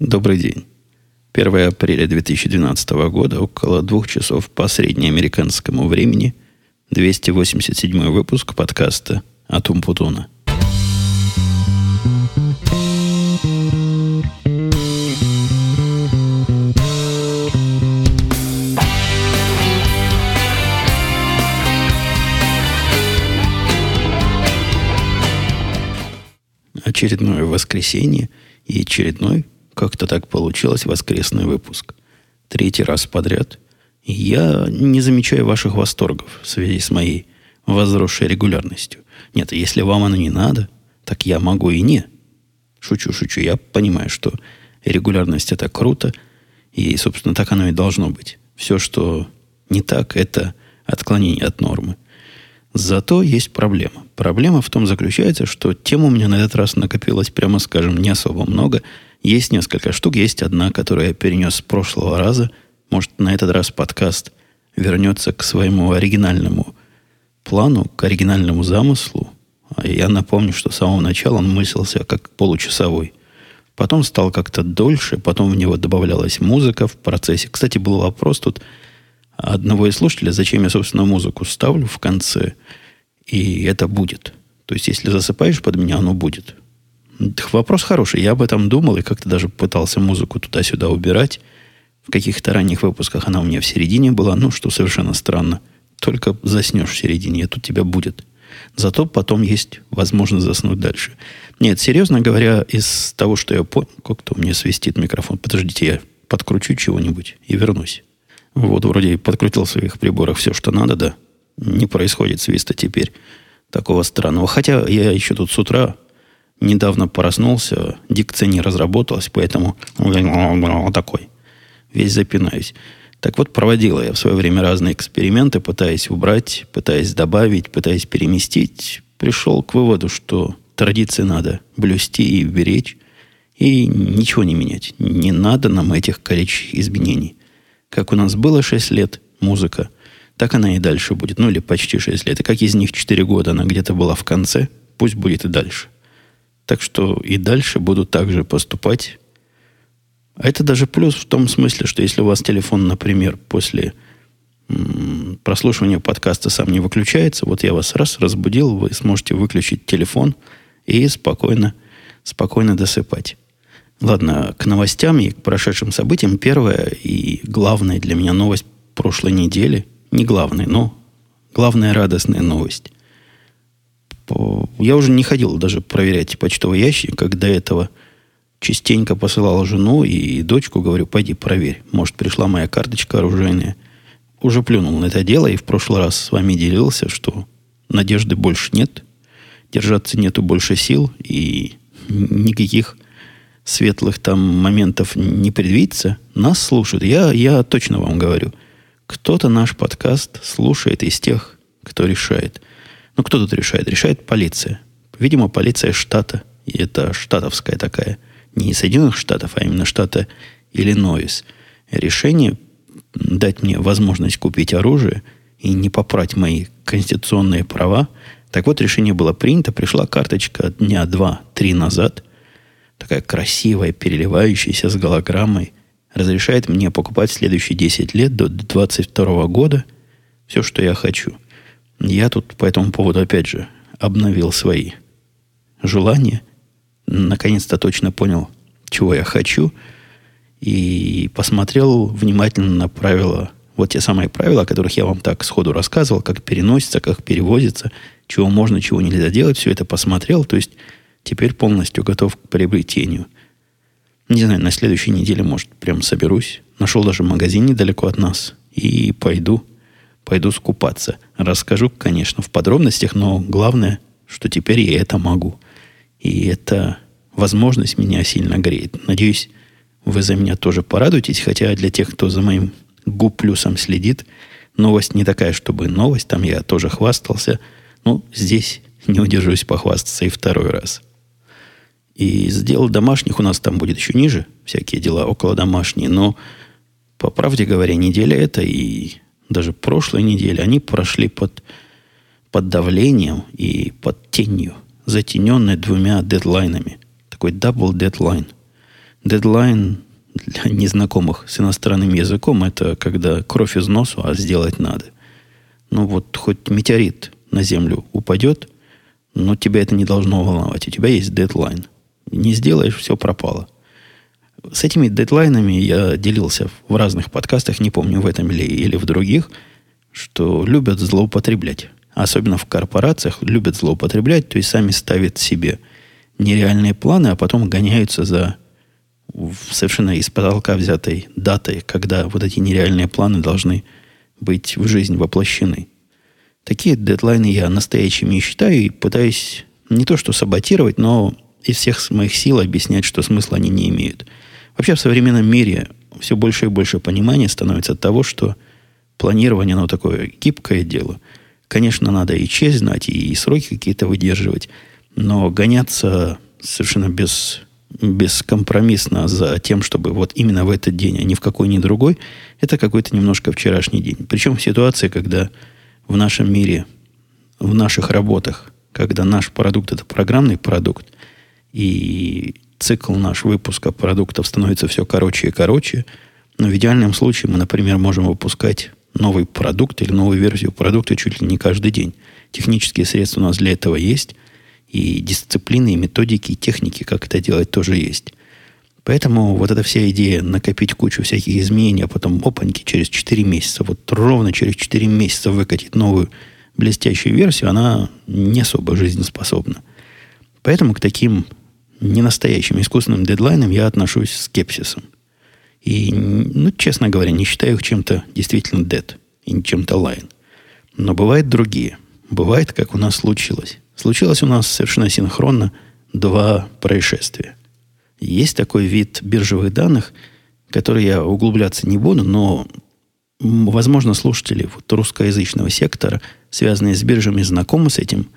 Добрый день. 1 апреля 2012 года, около двух часов по среднеамериканскому времени, 287 выпуск подкаста «Атум Путуна». Очередное воскресенье и очередной как-то так получилось воскресный выпуск. Третий раз подряд. Я не замечаю ваших восторгов в связи с моей возросшей регулярностью. Нет, если вам оно не надо, так я могу и не. Шучу, шучу. Я понимаю, что регулярность это круто, и, собственно, так оно и должно быть. Все, что не так, это отклонение от нормы. Зато есть проблема. Проблема в том заключается, что тем у меня на этот раз накопилось, прямо скажем, не особо много – есть несколько штук, есть одна, которую я перенес с прошлого раза. Может, на этот раз подкаст вернется к своему оригинальному плану, к оригинальному замыслу. А я напомню, что с самого начала он мыслился как получасовой. Потом стал как-то дольше, потом в него добавлялась музыка в процессе. Кстати, был вопрос тут одного из слушателей, зачем я, собственно, музыку ставлю в конце, и это будет. То есть, если засыпаешь под меня, оно будет. Вопрос хороший. Я об этом думал и как-то даже пытался музыку туда-сюда убирать. В каких-то ранних выпусках она у меня в середине была, ну, что совершенно странно. Только заснешь в середине, а тут тебя будет. Зато потом есть возможность заснуть дальше. Нет, серьезно говоря, из того, что я понял, как-то у меня свистит микрофон. Подождите, я подкручу чего-нибудь и вернусь. Вот вроде подкрутил в своих приборах все, что надо, да. Не происходит свиста теперь такого странного. Хотя я еще тут с утра недавно проснулся, дикция не разработалась, поэтому такой. Весь запинаюсь. Так вот, проводила я в свое время разные эксперименты, пытаясь убрать, пытаясь добавить, пытаясь переместить. Пришел к выводу, что традиции надо блюсти и беречь, и ничего не менять. Не надо нам этих количеств изменений. Как у нас было 6 лет музыка, так она и дальше будет. Ну, или почти 6 лет. И как из них 4 года она где-то была в конце, пусть будет и дальше. Так что и дальше буду так же поступать. А это даже плюс в том смысле, что если у вас телефон, например, после прослушивания подкаста сам не выключается, вот я вас раз разбудил, вы сможете выключить телефон и спокойно, спокойно досыпать. Ладно, к новостям и к прошедшим событиям. Первая и главная для меня новость прошлой недели. Не главная, но главная радостная новость я уже не ходил даже проверять почтовый ящик, как до этого частенько посылал жену и дочку, говорю, пойди проверь. Может, пришла моя карточка оружейная. Уже плюнул на это дело и в прошлый раз с вами делился, что надежды больше нет, держаться нету больше сил и никаких светлых там моментов не предвидится. Нас слушают. Я, я точно вам говорю. Кто-то наш подкаст слушает из тех, кто решает – ну, кто тут решает? Решает полиция. Видимо, полиция штата. И это штатовская такая. Не Соединенных Штатов, а именно штата Иллинойс. Решение дать мне возможность купить оружие и не попрать мои конституционные права. Так вот, решение было принято. Пришла карточка дня два-три назад. Такая красивая, переливающаяся с голограммой. Разрешает мне покупать следующие 10 лет до 22 года все, что я хочу – я тут по этому поводу, опять же, обновил свои желания. Наконец-то точно понял, чего я хочу. И посмотрел внимательно на правила, вот те самые правила, о которых я вам так сходу рассказывал, как переносится, как перевозится, чего можно, чего нельзя делать. Все это посмотрел. То есть теперь полностью готов к приобретению. Не знаю, на следующей неделе, может, прям соберусь. Нашел даже магазин недалеко от нас. И пойду пойду скупаться. Расскажу, конечно, в подробностях, но главное, что теперь я это могу. И эта возможность меня сильно греет. Надеюсь, вы за меня тоже порадуетесь, хотя для тех, кто за моим губ плюсом следит, новость не такая, чтобы новость, там я тоже хвастался. Ну, здесь не удержусь похвастаться и второй раз. И сделал домашних, у нас там будет еще ниже, всякие дела около домашние, но, по правде говоря, неделя это и даже прошлой неделе, они прошли под, под давлением и под тенью, затененной двумя дедлайнами. Такой double deadline. Дедлайн для незнакомых с иностранным языком это когда кровь из носу, а сделать надо. Ну вот хоть метеорит на Землю упадет, но тебя это не должно волновать. У тебя есть дедлайн. Не сделаешь, все пропало. С этими дедлайнами я делился в разных подкастах, не помню, в этом или, или в других, что любят злоупотреблять. Особенно в корпорациях любят злоупотреблять, то есть сами ставят себе нереальные планы, а потом гоняются за совершенно из потолка взятой датой, когда вот эти нереальные планы должны быть в жизнь воплощены. Такие дедлайны я настоящими считаю и пытаюсь не то что саботировать, но из всех моих сил объяснять, что смысла они не имеют. Вообще в современном мире все больше и больше понимания становится от того, что планирование, оно такое гибкое дело. Конечно, надо и честь знать, и сроки какие-то выдерживать, но гоняться совершенно без бескомпромиссно за тем, чтобы вот именно в этот день, а не в какой ни другой, это какой-то немножко вчерашний день. Причем в ситуации, когда в нашем мире, в наших работах, когда наш продукт это программный продукт, и цикл наш выпуска продуктов становится все короче и короче, но в идеальном случае мы, например, можем выпускать новый продукт или новую версию продукта чуть ли не каждый день. Технические средства у нас для этого есть – и дисциплины, и методики, и техники, как это делать, тоже есть. Поэтому вот эта вся идея накопить кучу всяких изменений, а потом опаньки через 4 месяца, вот ровно через 4 месяца выкатить новую блестящую версию, она не особо жизнеспособна. Поэтому к таким ненастоящим искусственным дедлайнам я отношусь с скепсисом. И, ну, честно говоря, не считаю их чем-то действительно dead и чем-то line. Но бывают другие. Бывает, как у нас случилось. Случилось у нас совершенно синхронно два происшествия. Есть такой вид биржевых данных, который я углубляться не буду, но, возможно, слушатели вот русскоязычного сектора, связанные с биржами, знакомы с этим,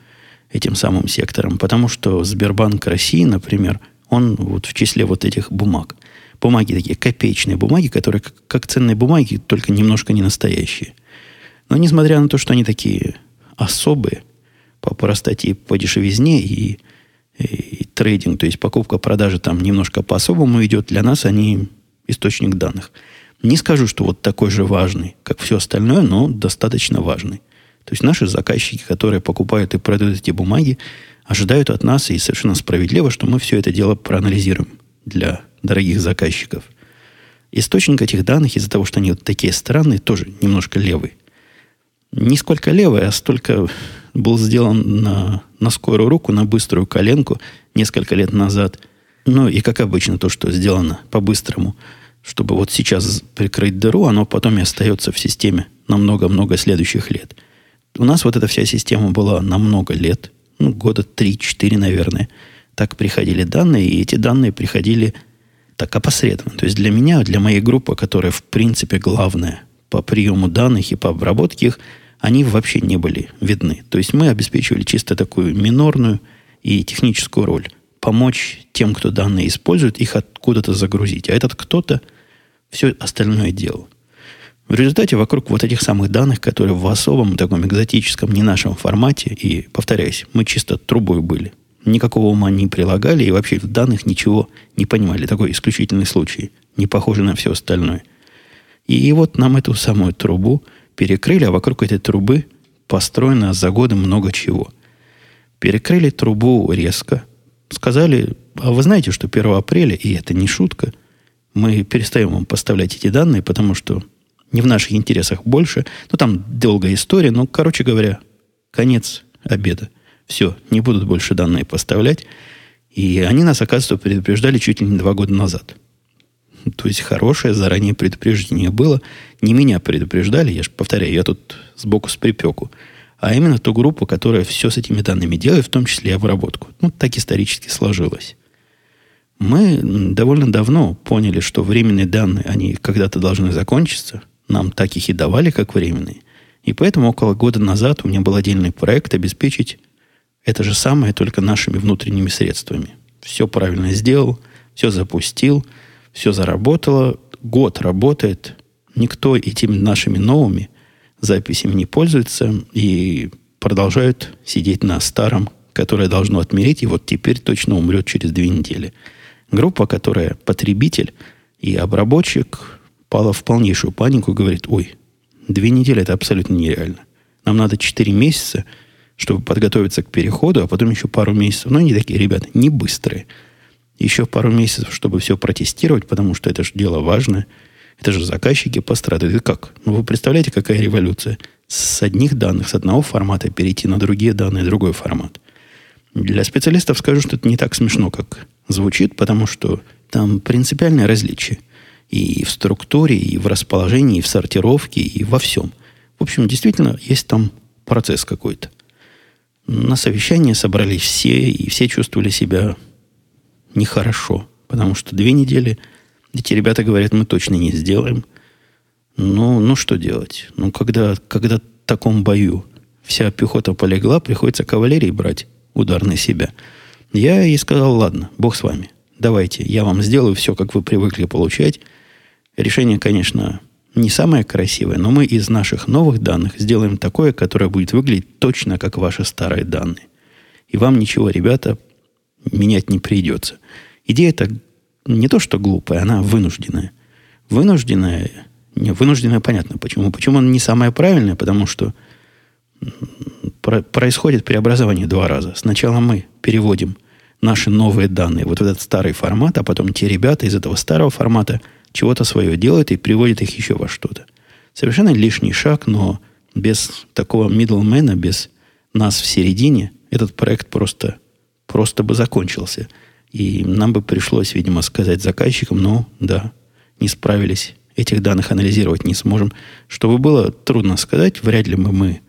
этим самым сектором, потому что Сбербанк России, например, он вот в числе вот этих бумаг. Бумаги такие, копеечные бумаги, которые как, как ценные бумаги, только немножко не настоящие. Но несмотря на то, что они такие особые, по простоте, по дешевизне и, и трейдинг, то есть покупка-продажа там немножко по-особому идет, для нас они источник данных. Не скажу, что вот такой же важный, как все остальное, но достаточно важный. То есть наши заказчики, которые покупают и продают эти бумаги, ожидают от нас, и совершенно справедливо, что мы все это дело проанализируем для дорогих заказчиков. Источник этих данных из-за того, что они вот такие странные, тоже немножко левый. Не сколько левый, а столько был сделан на, на скорую руку, на быструю коленку несколько лет назад. Ну и, как обычно, то, что сделано по-быстрому, чтобы вот сейчас прикрыть дыру, оно потом и остается в системе на много-много следующих лет. У нас вот эта вся система была на много лет, ну, года 3-4, наверное. Так приходили данные, и эти данные приходили так опосредованно. То есть для меня, для моей группы, которая, в принципе, главная по приему данных и по обработке их – они вообще не были видны. То есть мы обеспечивали чисто такую минорную и техническую роль. Помочь тем, кто данные использует, их откуда-то загрузить. А этот кто-то все остальное делал. В результате вокруг вот этих самых данных, которые в особом, таком экзотическом, не нашем формате, и, повторяюсь, мы чисто трубой были. Никакого ума не прилагали и вообще в данных ничего не понимали. Такой исключительный случай, не похожий на все остальное. И вот нам эту самую трубу – перекрыли, а вокруг этой трубы построено за годы много чего. Перекрыли трубу резко. Сказали, а вы знаете, что 1 апреля, и это не шутка, мы перестаем вам поставлять эти данные, потому что не в наших интересах больше. Ну, там долгая история, но, короче говоря, конец обеда. Все, не будут больше данные поставлять. И они нас, оказывается, предупреждали чуть ли не два года назад. То есть хорошее заранее предупреждение было. Не меня предупреждали, я же повторяю, я тут сбоку с припеку. А именно ту группу, которая все с этими данными делает, в том числе и обработку. Ну, так исторически сложилось. Мы довольно давно поняли, что временные данные, они когда-то должны закончиться. Нам так их и давали, как временные. И поэтому около года назад у меня был отдельный проект обеспечить это же самое, только нашими внутренними средствами. Все правильно сделал, все запустил – все заработало, год работает, никто этими нашими новыми записями не пользуется и продолжают сидеть на старом, которое должно отмереть, и вот теперь точно умрет через две недели. Группа, которая потребитель и обработчик пала в полнейшую панику и говорит, ой, две недели это абсолютно нереально. Нам надо четыре месяца, чтобы подготовиться к переходу, а потом еще пару месяцев. Но они такие, ребята, не быстрые. Еще пару месяцев, чтобы все протестировать, потому что это же дело важное. Это же заказчики пострадают. И как? Ну, вы представляете, какая революция? С одних данных, с одного формата перейти на другие данные, другой формат. Для специалистов скажу, что это не так смешно, как звучит, потому что там принципиальное различие. И в структуре, и в расположении, и в сортировке, и во всем. В общем, действительно, есть там процесс какой-то. На совещание собрались все, и все чувствовали себя нехорошо. Потому что две недели эти ребята говорят, мы точно не сделаем. Ну, ну что делать? Ну, когда, когда в таком бою вся пехота полегла, приходится кавалерии брать удар на себя. Я ей сказал, ладно, бог с вами. Давайте, я вам сделаю все, как вы привыкли получать. Решение, конечно, не самое красивое, но мы из наших новых данных сделаем такое, которое будет выглядеть точно как ваши старые данные. И вам ничего, ребята, менять не придется. Идея это не то, что глупая, она вынужденная. Вынужденная, не, вынужденная понятно почему. Почему она не самая правильная? Потому что про, происходит преобразование два раза. Сначала мы переводим наши новые данные вот в этот старый формат, а потом те ребята из этого старого формата чего-то свое делают и приводят их еще во что-то. Совершенно лишний шаг, но без такого middlemana, без нас в середине, этот проект просто, просто бы закончился. И нам бы пришлось, видимо, сказать заказчикам, ну, да, не справились, этих данных анализировать не сможем. Чтобы было трудно сказать, вряд ли бы мы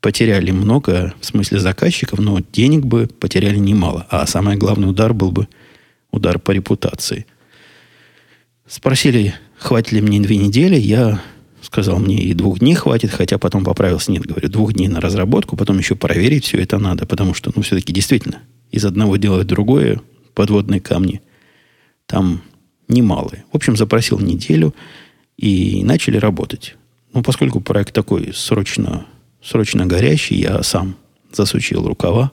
потеряли много, в смысле заказчиков, но денег бы потеряли немало. А самый главный удар был бы удар по репутации. Спросили, хватит ли мне две недели. Я сказал, мне и двух дней хватит, хотя потом поправился. Нет, говорю, двух дней на разработку, потом еще проверить все это надо, потому что, ну, все-таки действительно, из одного делать другое, подводные камни, там немалые. В общем, запросил неделю и начали работать. Ну, поскольку проект такой срочно срочно горящий, я сам засучил рукава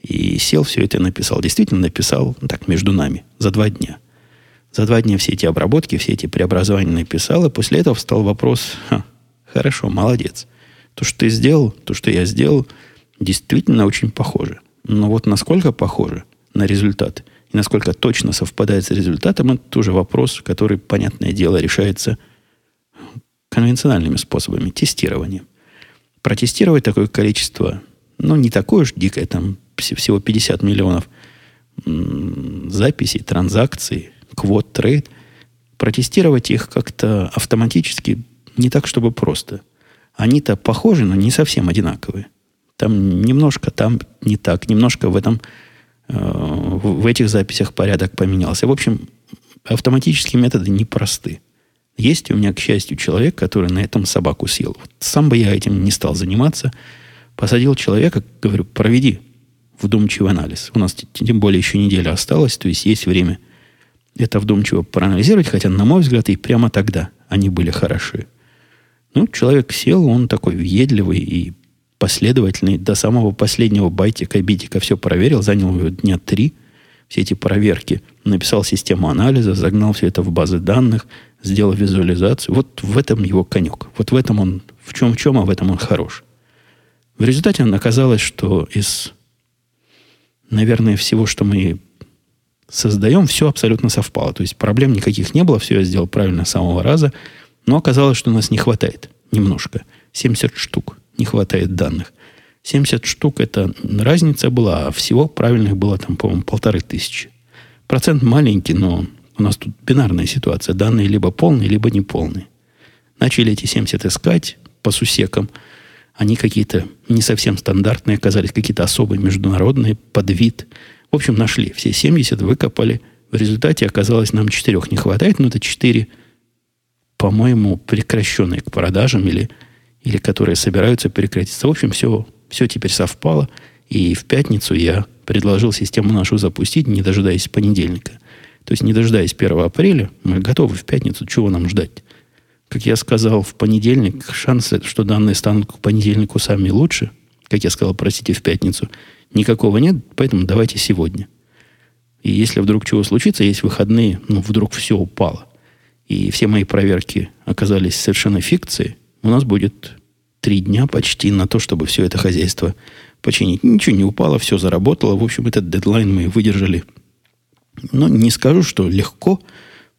и сел, все это написал. Действительно написал, так, между нами, за два дня. За два дня все эти обработки, все эти преобразования написал, и после этого встал вопрос, Ха, хорошо, молодец. То, что ты сделал, то, что я сделал, действительно очень похоже. Но вот насколько похоже на результат, и насколько точно совпадает с результатом, это тоже вопрос, который, понятное дело, решается конвенциональными способами, тестированием протестировать такое количество, ну, не такое уж дикое, там всего 50 миллионов записей, транзакций, квот, трейд, протестировать их как-то автоматически не так, чтобы просто. Они-то похожи, но не совсем одинаковые. Там немножко там не так, немножко в этом э, в этих записях порядок поменялся. В общем, автоматические методы непросты. Есть у меня, к счастью, человек, который на этом собаку съел. Вот сам бы я этим не стал заниматься. Посадил человека, говорю, проведи вдумчивый анализ. У нас тем более еще неделя осталась, то есть есть время это вдумчиво проанализировать, хотя, на мой взгляд, и прямо тогда они были хороши. Ну, человек сел, он такой въедливый и последовательный, до самого последнего байтика, битика все проверил, занял его дня три, все эти проверки, написал систему анализа, загнал все это в базы данных, сделал визуализацию. Вот в этом его конек. Вот в этом он, в чем в чем, а в этом он хорош. В результате оказалось, что из, наверное, всего, что мы создаем, все абсолютно совпало. То есть проблем никаких не было, все я сделал правильно с самого раза, но оказалось, что у нас не хватает немножко. 70 штук не хватает данных. 70 штук это разница была, а всего правильных было там, по-моему, полторы тысячи. Процент маленький, но у нас тут бинарная ситуация. Данные либо полные, либо неполные. Начали эти 70 искать по сусекам. Они какие-то не совсем стандартные оказались, какие-то особые международные, под вид. В общем, нашли. Все 70 выкопали. В результате оказалось, нам четырех не хватает, но это четыре, по-моему, прекращенные к продажам или, или которые собираются прекратиться. В общем, все, все теперь совпало. И в пятницу я предложил систему нашу запустить, не дожидаясь понедельника – то есть, не дожидаясь 1 апреля, мы готовы в пятницу. Чего нам ждать? Как я сказал, в понедельник шансы, что данные станут к понедельнику сами лучше, как я сказал, простите, в пятницу, никакого нет, поэтому давайте сегодня. И если вдруг чего случится, есть выходные, ну, вдруг все упало, и все мои проверки оказались совершенно фикцией, у нас будет три дня почти на то, чтобы все это хозяйство починить. Ничего не упало, все заработало. В общем, этот дедлайн мы выдержали. Но не скажу, что легко.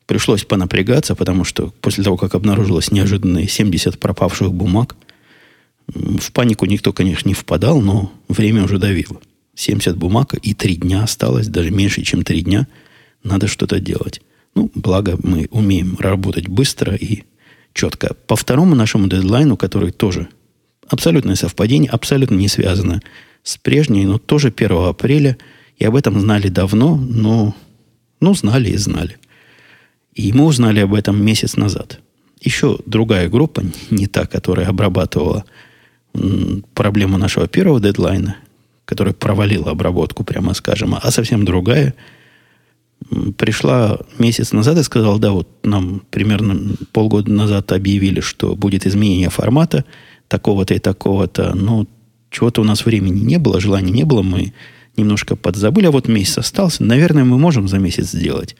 Пришлось понапрягаться, потому что после того, как обнаружилось неожиданные 70 пропавших бумаг, в панику никто, конечно, не впадал, но время уже давило. 70 бумаг и 3 дня осталось, даже меньше, чем 3 дня. Надо что-то делать. Ну, благо мы умеем работать быстро и четко. По второму нашему дедлайну, который тоже абсолютное совпадение, абсолютно не связано с прежней, но тоже 1 апреля, и об этом знали давно, но ну, знали и знали. И мы узнали об этом месяц назад. Еще другая группа, не та, которая обрабатывала проблему нашего первого дедлайна, которая провалила обработку, прямо скажем, а совсем другая – пришла месяц назад и сказала, да, вот нам примерно полгода назад объявили, что будет изменение формата такого-то и такого-то, но чего-то у нас времени не было, желания не было, мы немножко подзабыли, а вот месяц остался, наверное, мы можем за месяц сделать,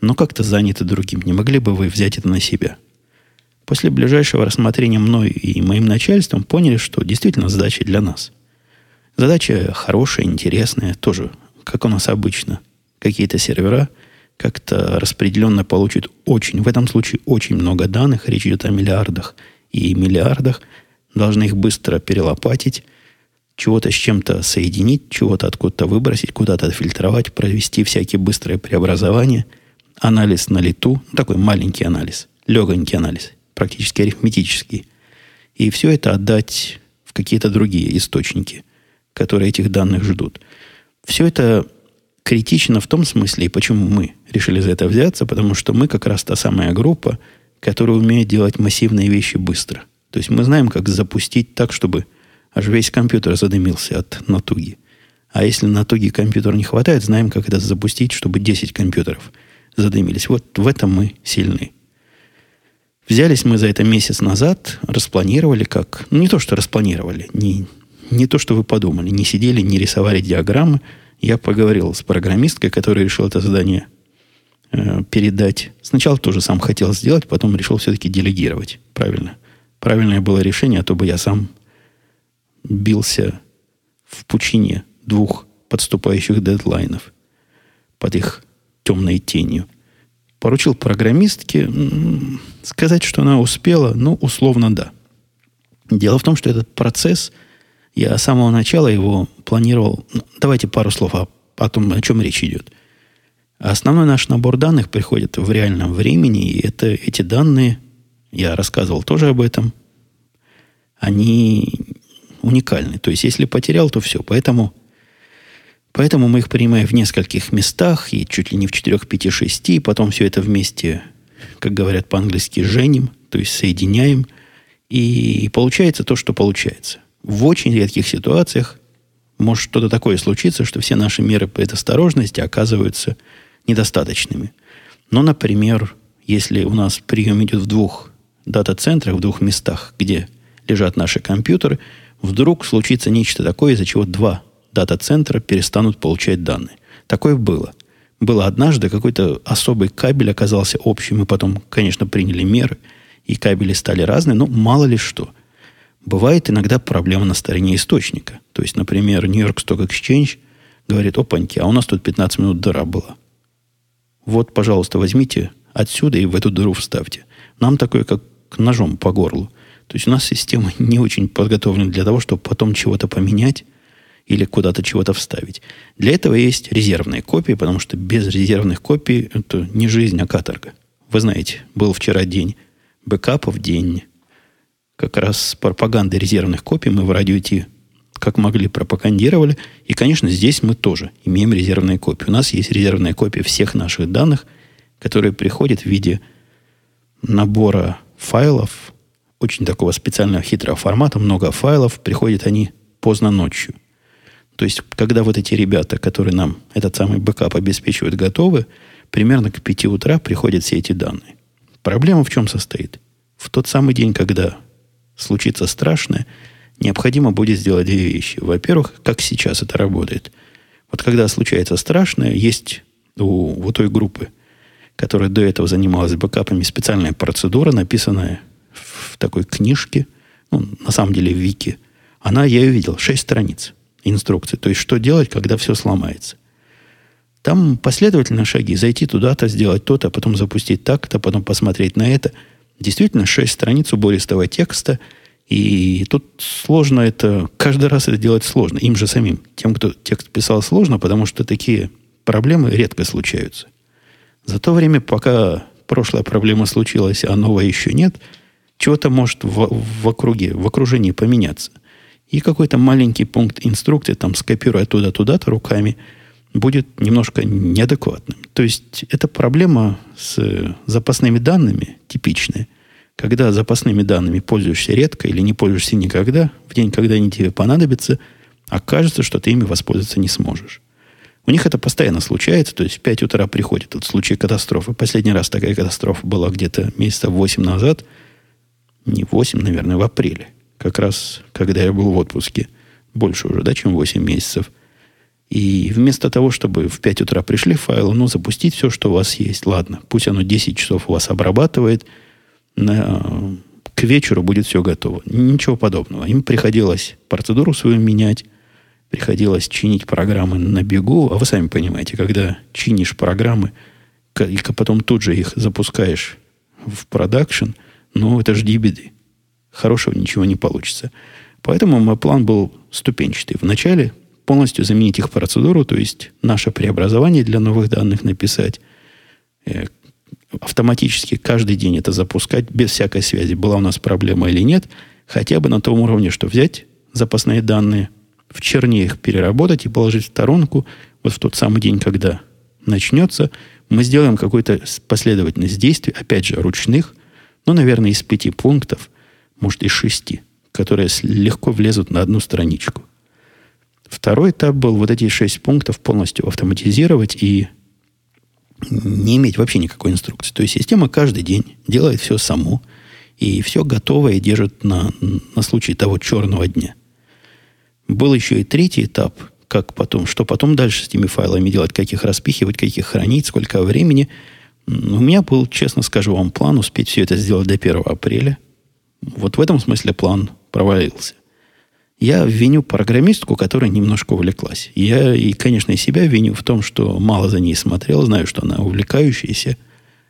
но как-то заняты другим. Не могли бы вы взять это на себя? После ближайшего рассмотрения мной и моим начальством поняли, что действительно задача для нас. Задача хорошая, интересная, тоже, как у нас обычно – какие-то сервера как-то распределенно получат очень, в этом случае очень много данных, речь идет о миллиардах и миллиардах, должны их быстро перелопатить, чего-то с чем-то соединить, чего-то откуда-то выбросить, куда-то отфильтровать, провести всякие быстрые преобразования, анализ на лету, такой маленький анализ, легонький анализ, практически арифметический. И все это отдать в какие-то другие источники, которые этих данных ждут. Все это критично в том смысле, и почему мы решили за это взяться, потому что мы как раз та самая группа, которая умеет делать массивные вещи быстро. То есть мы знаем, как запустить так, чтобы аж весь компьютер задымился от натуги. А если натуги компьютера не хватает, знаем, как это запустить, чтобы 10 компьютеров задымились. Вот в этом мы сильны. Взялись мы за это месяц назад, распланировали как... Ну, не то, что распланировали, не, не то, что вы подумали. Не сидели, не рисовали диаграммы – я поговорил с программисткой, которая решила это задание э, передать. Сначала тоже сам хотел сделать, потом решил все-таки делегировать. Правильно. Правильное было решение, а то бы я сам бился в пучине двух подступающих дедлайнов под их темной тенью. Поручил программистке сказать, что она успела, ну, условно, да. Дело в том, что этот процесс – я с самого начала его планировал... Ну, давайте пару слов о, о том, о чем речь идет. Основной наш набор данных приходит в реальном времени, и это, эти данные, я рассказывал тоже об этом, они уникальны. То есть, если потерял, то все. Поэтому, поэтому мы их принимаем в нескольких местах, и чуть ли не в 4, 5, 6, и потом все это вместе, как говорят по-английски, женим, то есть соединяем, и получается то, что получается в очень редких ситуациях может что-то такое случиться, что все наши меры предосторожности оказываются недостаточными. Но, например, если у нас прием идет в двух дата-центрах, в двух местах, где лежат наши компьютеры, вдруг случится нечто такое, из-за чего два дата-центра перестанут получать данные. Такое было. Было однажды, какой-то особый кабель оказался общим, и потом, конечно, приняли меры, и кабели стали разные, но мало ли что – Бывает иногда проблема на стороне источника. То есть, например, Нью-Йорк Stock Exchange говорит, опаньки, а у нас тут 15 минут дыра была. Вот, пожалуйста, возьмите отсюда и в эту дыру вставьте. Нам такое, как ножом по горлу. То есть у нас система не очень подготовлена для того, чтобы потом чего-то поменять или куда-то чего-то вставить. Для этого есть резервные копии, потому что без резервных копий это не жизнь, а каторга. Вы знаете, был вчера день бэкапов, день как раз с пропагандой резервных копий мы в радио Ти как могли пропагандировали. И, конечно, здесь мы тоже имеем резервные копии. У нас есть резервные копии всех наших данных, которые приходят в виде набора файлов, очень такого специального хитрого формата, много файлов, приходят они поздно ночью. То есть, когда вот эти ребята, которые нам этот самый бэкап обеспечивают, готовы, примерно к 5 утра приходят все эти данные. Проблема в чем состоит? В тот самый день, когда случится страшное, необходимо будет сделать две вещи. Во-первых, как сейчас это работает. Вот когда случается страшное, есть у, у той группы, которая до этого занималась бэкапами, специальная процедура, написанная в такой книжке, ну, на самом деле в Вики. Она, я ее видел, 6 страниц инструкции. То есть, что делать, когда все сломается. Там последовательные шаги. Зайти туда-то, сделать то-то, потом запустить так-то, потом посмотреть на это. Действительно, 6 страниц убористого текста. И тут сложно это... Каждый раз это делать сложно. Им же самим. Тем, кто текст писал, сложно, потому что такие проблемы редко случаются. За то время, пока прошлая проблема случилась, а новая еще нет, чего-то может в, в округе, в окружении поменяться. И какой-то маленький пункт инструкции, там, скопируя туда-туда-то руками, будет немножко неадекватным. То есть, это проблема с запасными данными типичная. Когда запасными данными пользуешься редко или не пользуешься никогда, в день, когда они тебе понадобятся, окажется, что ты ими воспользоваться не сможешь. У них это постоянно случается, то есть в 5 утра приходит этот случай катастрофы. Последний раз такая катастрофа была где-то месяца 8 назад. Не 8, наверное, в апреле. Как раз, когда я был в отпуске. Больше уже, да, чем 8 месяцев. И вместо того, чтобы в 5 утра пришли файлы, ну, запустить все, что у вас есть. Ладно, пусть оно 10 часов у вас обрабатывает. На, к вечеру будет все готово. Ничего подобного. Им приходилось процедуру свою менять, приходилось чинить программы на бегу. А вы сами понимаете, когда чинишь программы, и потом тут же их запускаешь в продакшн, ну, это жди беды. Хорошего ничего не получится. Поэтому мой план был ступенчатый. Вначале полностью заменить их процедуру, то есть наше преобразование для новых данных написать, э, автоматически каждый день это запускать без всякой связи, была у нас проблема или нет, хотя бы на том уровне, что взять запасные данные, в черне их переработать и положить в сторонку вот в тот самый день, когда начнется, мы сделаем какую-то последовательность действий, опять же, ручных, ну, наверное, из пяти пунктов, может, из шести, которые легко влезут на одну страничку. Второй этап был вот эти шесть пунктов полностью автоматизировать и не иметь вообще никакой инструкции. То есть система каждый день делает все само, и все готовое держит на, на случай того черного дня – был еще и третий этап, как потом, что потом дальше с этими файлами делать, как их распихивать, как их хранить, сколько времени. У меня был, честно скажу вам, план успеть все это сделать до 1 апреля. Вот в этом смысле план провалился. Я виню программистку, которая немножко увлеклась. Я, и, конечно, и себя виню в том, что мало за ней смотрел, знаю, что она увлекающаяся.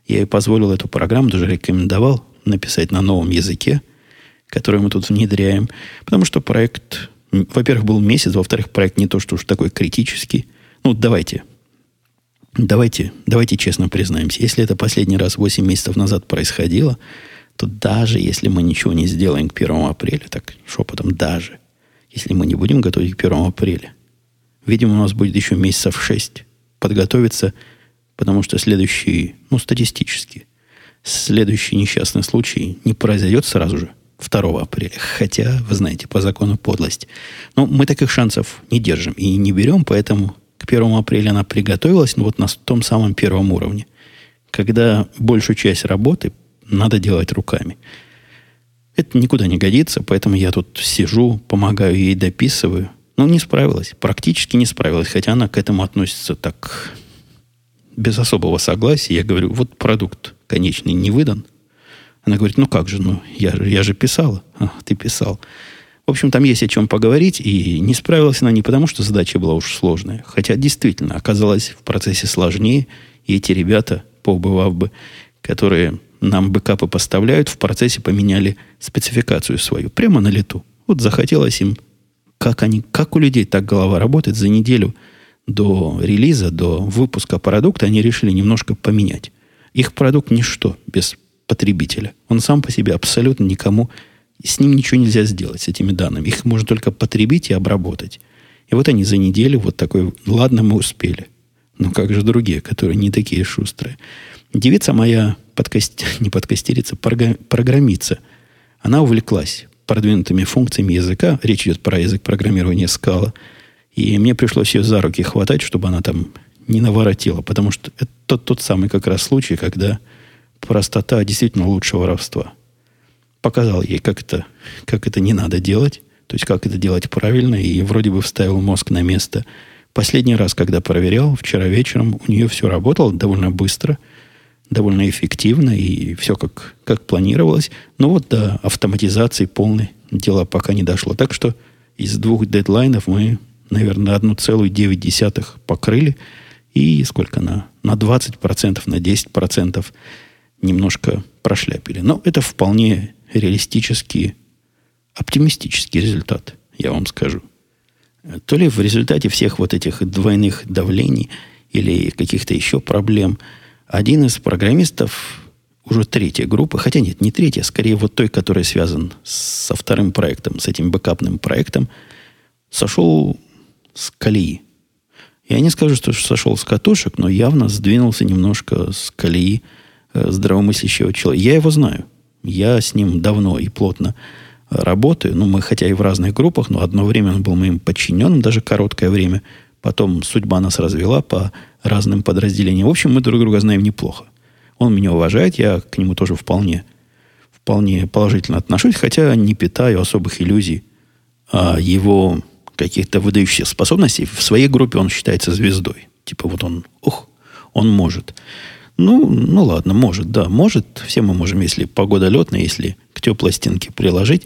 Я ей позволил эту программу, даже рекомендовал написать на новом языке, который мы тут внедряем, потому что проект во-первых, был месяц, во-вторых, проект не то, что уж такой критический. Ну, давайте. Давайте, давайте честно признаемся. Если это последний раз 8 месяцев назад происходило, то даже если мы ничего не сделаем к 1 апреля, так шепотом даже, если мы не будем готовить к 1 апреля, видимо, у нас будет еще месяцев 6 подготовиться, потому что следующий, ну, статистически, следующий несчастный случай не произойдет сразу же – 2 апреля. Хотя, вы знаете, по закону подлость. Но мы таких шансов не держим и не берем, поэтому к 1 апреля она приготовилась, ну вот на том самом первом уровне. Когда большую часть работы надо делать руками. Это никуда не годится, поэтому я тут сижу, помогаю ей, дописываю. Но не справилась, практически не справилась, хотя она к этому относится так без особого согласия. Я говорю, вот продукт конечный не выдан, она говорит, ну как же, ну я, я же писала. А, ты писал. В общем, там есть о чем поговорить, и не справилась она не потому, что задача была уж сложная, хотя действительно оказалась в процессе сложнее, и эти ребята, поубывав бы, которые нам бэкапы поставляют, в процессе поменяли спецификацию свою, прямо на лету. Вот захотелось им, как они, как у людей так голова работает, за неделю до релиза, до выпуска продукта они решили немножко поменять. Их продукт ничто без потребителя. Он сам по себе абсолютно никому, с ним ничего нельзя сделать, с этими данными. Их можно только потребить и обработать. И вот они за неделю вот такой, ладно, мы успели. Но как же другие, которые не такие шустрые. Девица моя, подкаст... не подкастерица, программица, она увлеклась продвинутыми функциями языка. Речь идет про язык программирования скала. И мне пришлось ее за руки хватать, чтобы она там не наворотила. Потому что это тот, тот самый как раз случай, когда простота действительно лучше воровства. Показал ей, как это, как это не надо делать, то есть как это делать правильно, и вроде бы вставил мозг на место, Последний раз, когда проверял, вчера вечером, у нее все работало довольно быстро, довольно эффективно, и все как, как планировалось. Но вот до автоматизации полной дело пока не дошло. Так что из двух дедлайнов мы, наверное, 1,9 покрыли. И сколько на, на 20%, на 10% немножко прошляпили. Но это вполне реалистический, оптимистический результат, я вам скажу. То ли в результате всех вот этих двойных давлений или каких-то еще проблем, один из программистов, уже третья группа, хотя нет, не третья, скорее вот той, которая связан со вторым проектом, с этим бэкапным проектом, сошел с колеи. Я не скажу, что сошел с катушек, но явно сдвинулся немножко с колеи э, здравомыслящего человека. Я его знаю. Я с ним давно и плотно работаю. Ну, мы хотя и в разных группах, но одно время он был моим подчиненным, даже короткое время. Потом судьба нас развела по разным подразделениям. В общем, мы друг друга знаем неплохо. Он меня уважает, я к нему тоже вполне, вполне положительно отношусь, хотя не питаю особых иллюзий о его каких-то выдающихся способностей. В своей группе он считается звездой. Типа вот он, ух, он может. Ну, ну ладно, может, да, может. Все мы можем, если погода летная, если к теплой стенке приложить.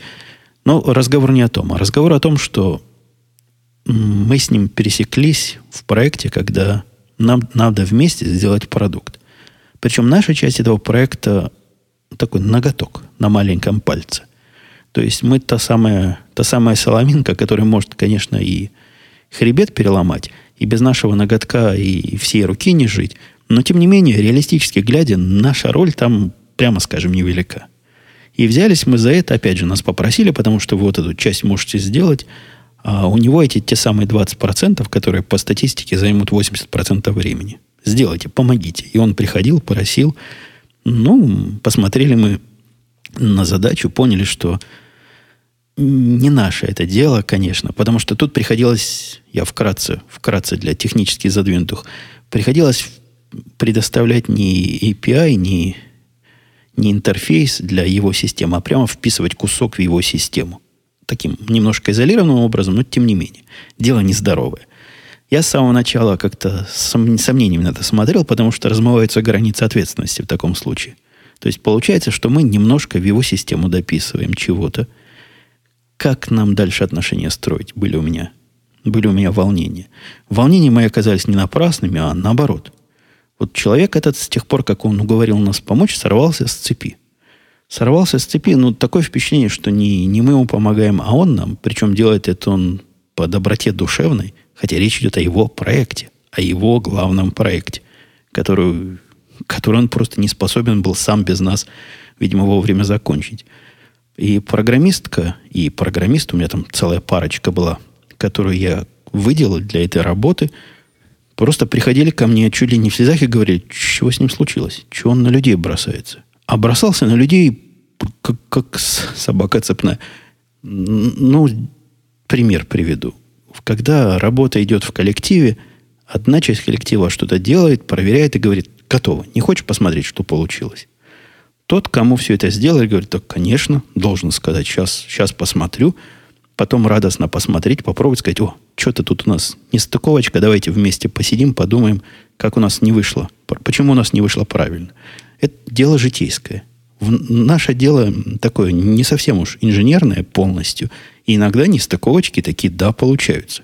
Но разговор не о том, а разговор о том, что мы с ним пересеклись в проекте, когда нам надо вместе сделать продукт. Причем наша часть этого проекта такой ноготок на маленьком пальце. То есть мы та самая, та самая соломинка, которая может, конечно, и хребет переломать, и без нашего ноготка и всей руки не жить. Но, тем не менее, реалистически глядя, наша роль там, прямо скажем, невелика. И взялись мы за это, опять же, нас попросили, потому что вы вот эту часть можете сделать, а у него эти те самые 20%, которые по статистике займут 80% времени. Сделайте, помогите. И он приходил, просил. Ну, посмотрели мы на задачу, поняли, что не наше это дело, конечно, потому что тут приходилось, я вкратце, вкратце для технически задвинутых, приходилось предоставлять не API, не, не интерфейс для его системы, а прямо вписывать кусок в его систему. Таким немножко изолированным образом, но тем не менее. Дело нездоровое. Я с самого начала как-то с сомнением на это смотрел, потому что размываются границы ответственности в таком случае – то есть получается, что мы немножко в его систему дописываем чего-то. Как нам дальше отношения строить, были у меня. Были у меня волнения. Волнения мои оказались не напрасными, а наоборот. Вот человек этот с тех пор, как он уговорил нас помочь, сорвался с цепи. Сорвался с цепи, ну, такое впечатление, что не, не мы ему помогаем, а он нам. Причем делает это он по доброте душевной, хотя речь идет о его проекте, о его главном проекте, который который он просто не способен был сам без нас, видимо, вовремя закончить. И программистка, и программист, у меня там целая парочка была, которую я выделал для этой работы, просто приходили ко мне чуть ли не в слезах и говорили, что с ним случилось, чего он на людей бросается. А бросался на людей, как, как собака цепная. Ну, пример приведу. Когда работа идет в коллективе, одна часть коллектива что-то делает, проверяет и говорит, Готово. Не хочешь посмотреть, что получилось? Тот, кому все это сделали, говорит, так, конечно, должен сказать, сейчас, сейчас посмотрю. Потом радостно посмотреть, попробовать сказать, о, что-то тут у нас не стыковочка, давайте вместе посидим, подумаем, как у нас не вышло. Почему у нас не вышло правильно. Это дело житейское. Наше дело такое не совсем уж инженерное полностью. И иногда нестыковочки такие, да, получаются.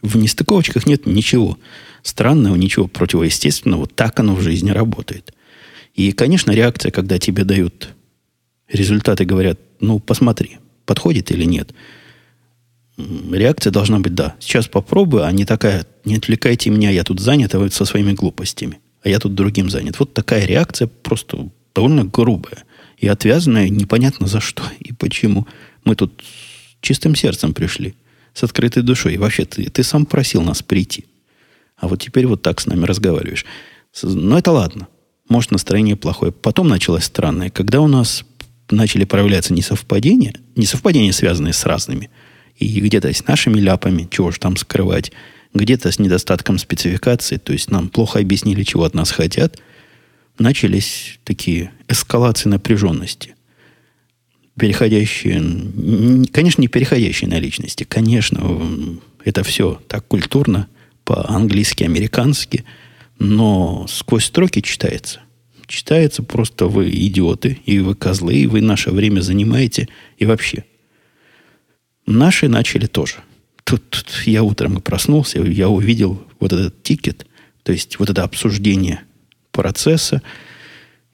В нестыковочках нет ничего странного, ничего противоестественного. Так оно в жизни работает. И, конечно, реакция, когда тебе дают результаты, говорят, ну, посмотри, подходит или нет. Реакция должна быть «да». Сейчас попробую, а не такая «не отвлекайте меня, я тут занят, а вы со своими глупостями, а я тут другим занят». Вот такая реакция просто довольно грубая и отвязанная непонятно за что и почему. Мы тут чистым сердцем пришли, с открытой душой. И вообще, ты, ты сам просил нас прийти. А вот теперь вот так с нами разговариваешь. Но это ладно. Может, настроение плохое. Потом началось странное. Когда у нас начали проявляться несовпадения, несовпадения, связанные с разными, и где-то с нашими ляпами, чего же там скрывать, где-то с недостатком спецификации, то есть нам плохо объяснили, чего от нас хотят, начались такие эскалации напряженности. Переходящие, конечно, не переходящие на личности. Конечно, Это все так культурно, по-английски, американски, но сквозь строки читается. Читается просто вы идиоты, и вы козлы, и вы наше время занимаете, и вообще. Наши начали тоже. Тут, тут я утром проснулся, я увидел вот этот тикет, то есть вот это обсуждение процесса,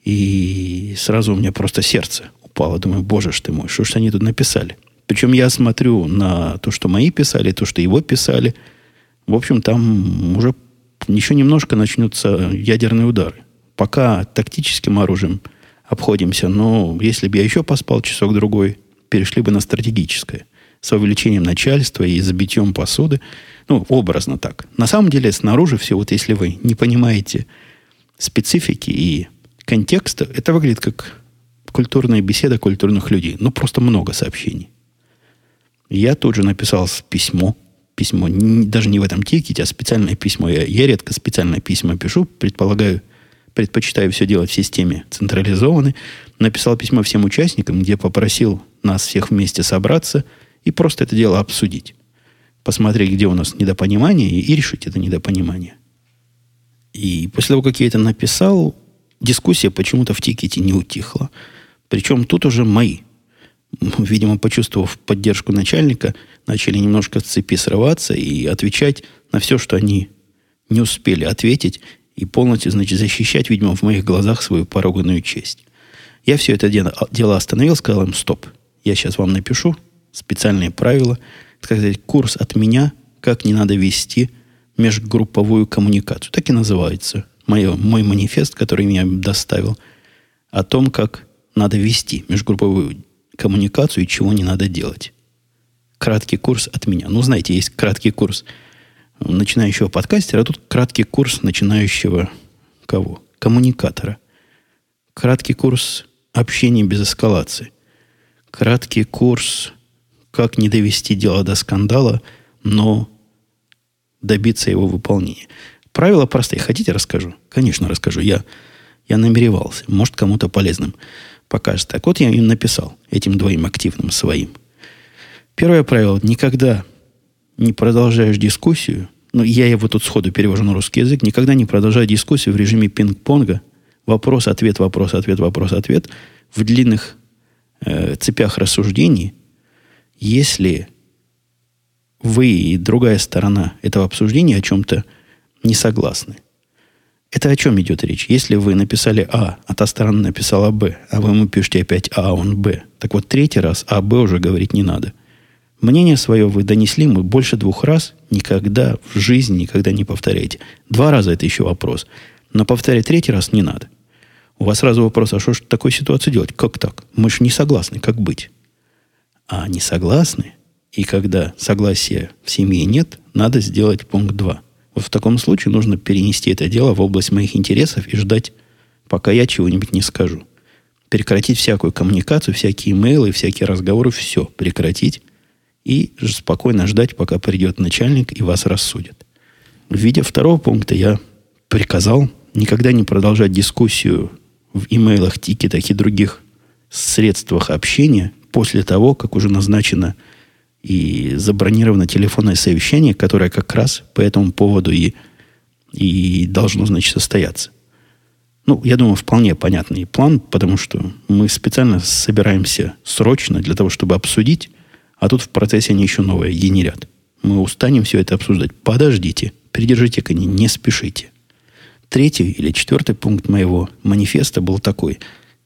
и сразу у меня просто сердце упало. Думаю, боже ж ты мой, что ж они тут написали? Причем я смотрю на то, что мои писали, то, что его писали. В общем, там уже еще немножко начнутся ядерные удары. Пока тактическим оружием обходимся, но если бы я еще поспал часок-другой, перешли бы на стратегическое. С увеличением начальства и забитьем посуды. Ну, образно так. На самом деле, снаружи все, вот если вы не понимаете специфики и контекста, это выглядит как культурная беседа культурных людей. Ну, просто много сообщений. Я тут же написал письмо. Письмо, даже не в этом тикете, а специальное письмо. Я, я редко специальное письмо пишу. Предполагаю, предпочитаю все делать в системе централизованной. Написал письмо всем участникам, где попросил нас всех вместе собраться и просто это дело обсудить. Посмотреть, где у нас недопонимание, и решить это недопонимание. И после того, как я это написал, дискуссия почему-то в тикете не утихла. Причем тут уже мои. Видимо, почувствовав поддержку начальника, начали немножко с цепи срываться и отвечать на все, что они не успели ответить, и полностью, значит, защищать, видимо, в моих глазах свою пороганную честь. Я все это дело остановил, сказал им, стоп, я сейчас вам напишу специальные правила, сказать, курс от меня, как не надо вести межгрупповую коммуникацию. Так и называется мое, мой манифест, который меня доставил, о том, как надо вести межгрупповую коммуникацию и чего не надо делать. Краткий курс от меня. Ну, знаете, есть краткий курс начинающего подкастера, а тут краткий курс начинающего кого? Коммуникатора. Краткий курс общения без эскалации. Краткий курс как не довести дело до скандала, но добиться его выполнения. Правила простые. Хотите, расскажу? Конечно, расскажу. Я, я намеревался. Может, кому-то полезным покажется. Так вот, я им написал, этим двоим активным своим. Первое правило. Никогда не продолжаешь дискуссию, ну, я его тут сходу перевожу на русский язык, никогда не продолжай дискуссию в режиме пинг-понга, вопрос-ответ, вопрос-ответ, вопрос-ответ, в длинных э, цепях рассуждений, если вы и другая сторона этого обсуждения о чем-то не согласны. Это о чем идет речь? Если вы написали А, а та сторона написала Б, а вы ему пишете опять А, а он Б, так вот третий раз А, Б уже говорить не надо. Мнение свое вы донесли мы больше двух раз, никогда в жизни никогда не повторяйте. Два раза это еще вопрос. Но повторять третий раз не надо. У вас сразу вопрос, а что же такой ситуации делать? Как так? Мы же не согласны, как быть? А не согласны, и когда согласия в семье нет, надо сделать пункт 2. Вот в таком случае нужно перенести это дело в область моих интересов и ждать, пока я чего-нибудь не скажу. Прекратить всякую коммуникацию, всякие имейлы, всякие разговоры, все прекратить и спокойно ждать, пока придет начальник и вас рассудит. В виде второго пункта я приказал никогда не продолжать дискуссию в имейлах, тикетах и других средствах общения после того, как уже назначено и забронировано телефонное совещание, которое как раз по этому поводу и, и должно, значит, состояться. Ну, я думаю, вполне понятный план, потому что мы специально собираемся срочно для того, чтобы обсудить, а тут в процессе они еще новое генерят. Мы устанем все это обсуждать. Подождите, придержите-ка, не, не спешите. Третий или четвертый пункт моего манифеста был такой.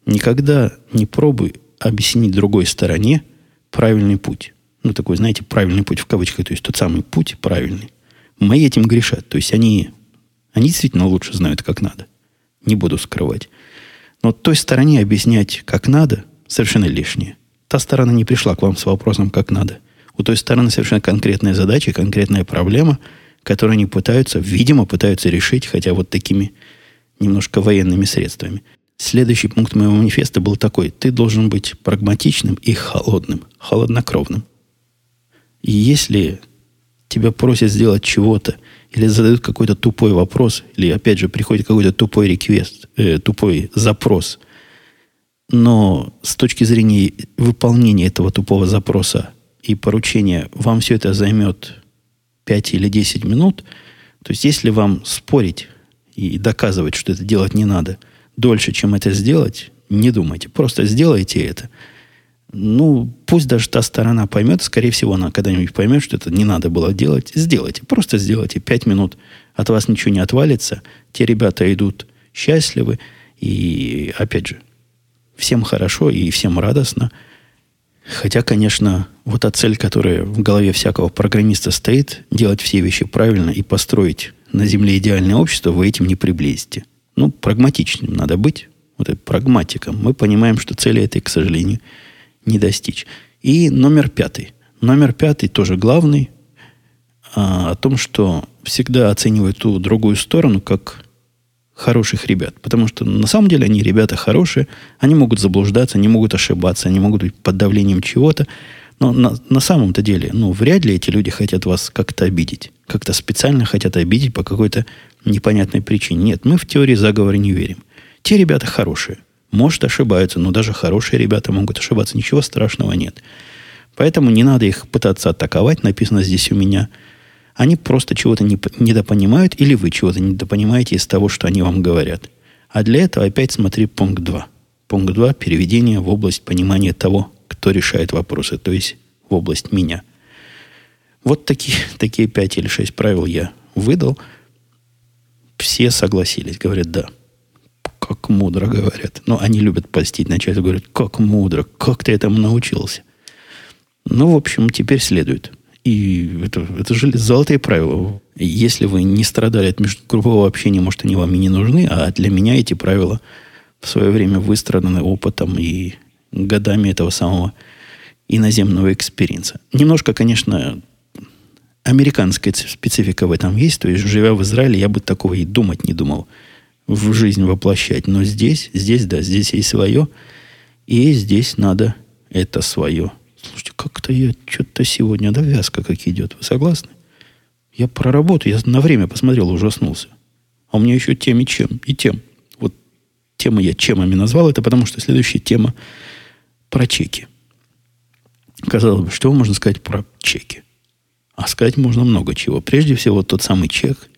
Никогда не пробуй объяснить другой стороне правильный путь ну, такой, знаете, правильный путь в кавычках, то есть тот самый путь правильный. Мои этим грешат. То есть они, они действительно лучше знают, как надо. Не буду скрывать. Но той стороне объяснять, как надо, совершенно лишнее. Та сторона не пришла к вам с вопросом, как надо. У той стороны совершенно конкретная задача, конкретная проблема, которую они пытаются, видимо, пытаются решить, хотя вот такими немножко военными средствами. Следующий пункт моего манифеста был такой. Ты должен быть прагматичным и холодным, холоднокровным. И если тебя просят сделать чего-то, или задают какой-то тупой вопрос, или опять же приходит какой-то тупой реквест, э, тупой запрос, но с точки зрения выполнения этого тупого запроса и поручения вам все это займет 5 или 10 минут, то есть если вам спорить и доказывать, что это делать не надо, дольше, чем это сделать, не думайте. Просто сделайте это. Ну, пусть даже та сторона поймет, скорее всего, она когда-нибудь поймет, что это не надо было делать. Сделайте. Просто сделайте. Пять минут от вас ничего не отвалится. Те ребята идут счастливы. И, опять же, всем хорошо и всем радостно. Хотя, конечно, вот та цель, которая в голове всякого программиста стоит, делать все вещи правильно и построить на Земле идеальное общество, вы этим не приблизите. Ну, прагматичным надо быть. Вот это прагматиком. Мы понимаем, что цели этой, к сожалению, не достичь. И номер пятый. Номер пятый тоже главный. А, о том, что всегда оценивают ту другую сторону как хороших ребят. Потому что на самом деле они ребята хорошие, они могут заблуждаться, они могут ошибаться, они могут быть под давлением чего-то. Но на, на самом-то деле, ну, вряд ли эти люди хотят вас как-то обидеть. Как-то специально хотят обидеть по какой-то непонятной причине. Нет, мы в теории заговора не верим. Те ребята хорошие. Может, ошибаются, но даже хорошие ребята могут ошибаться. Ничего страшного нет. Поэтому не надо их пытаться атаковать. Написано здесь у меня – они просто чего-то не, недопонимают, или вы чего-то недопонимаете из того, что они вам говорят. А для этого опять смотри пункт 2. Пункт 2 – переведение в область понимания того, кто решает вопросы, то есть в область меня. Вот такие, такие 5 или 6 правил я выдал. Все согласились, говорят, да. Как мудро говорят. Но они любят постить начальство, говорят, как мудро, как ты этому научился. Ну, в общем, теперь следует – и это, это же золотые правила. Если вы не страдали от межгруппового общения, может, они вам и не нужны, а для меня эти правила в свое время выстраданы опытом и годами этого самого иноземного experience а. Немножко, конечно, американская специфика в этом есть. То есть, живя в Израиле, я бы такого и думать не думал в жизнь воплощать. Но здесь, здесь, да, здесь есть свое. И здесь надо это свое Слушайте, как-то я что-то сегодня, да, вязка как идет. Вы согласны? Я про работу, я на время посмотрел, ужаснулся. А у меня еще тем и чем, и тем. Вот темы я темами назвал, это потому что следующая тема про чеки. Казалось бы, что можно сказать про чеки? А сказать можно много чего. Прежде всего, тот самый чек,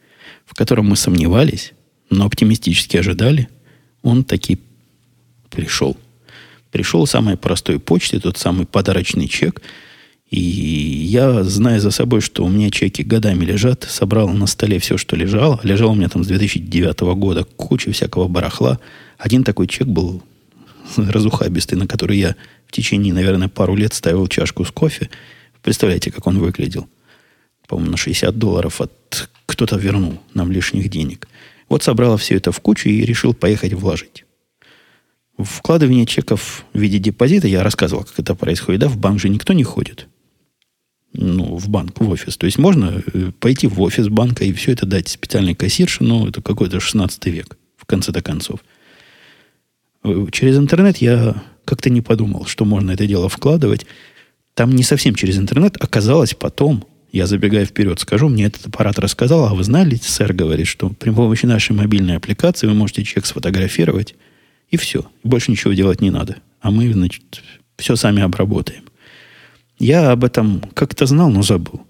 в котором мы сомневались, но оптимистически ожидали, он таки пришел пришел самой простой почты, тот самый подарочный чек. И я, зная за собой, что у меня чеки годами лежат, собрал на столе все, что лежало. Лежало у меня там с 2009 года куча всякого барахла. Один такой чек был разухабистый, на который я в течение, наверное, пару лет ставил чашку с кофе. Представляете, как он выглядел? По-моему, на 60 долларов от кто-то вернул нам лишних денег. Вот собрал все это в кучу и решил поехать вложить. Вкладывание чеков в виде депозита, я рассказывал, как это происходит, да, в банк же никто не ходит. Ну, в банк, в офис. То есть можно э, пойти в офис банка и все это дать специальной кассирше, но это какой-то 16 век, в конце-то концов. Э, через интернет я как-то не подумал, что можно это дело вкладывать. Там не совсем через интернет. Оказалось потом, я забегая вперед скажу, мне этот аппарат рассказал, а вы знали, сэр говорит, что при помощи нашей мобильной аппликации вы можете чек сфотографировать, и все. Больше ничего делать не надо. А мы, значит, все сами обработаем. Я об этом как-то знал, но забыл.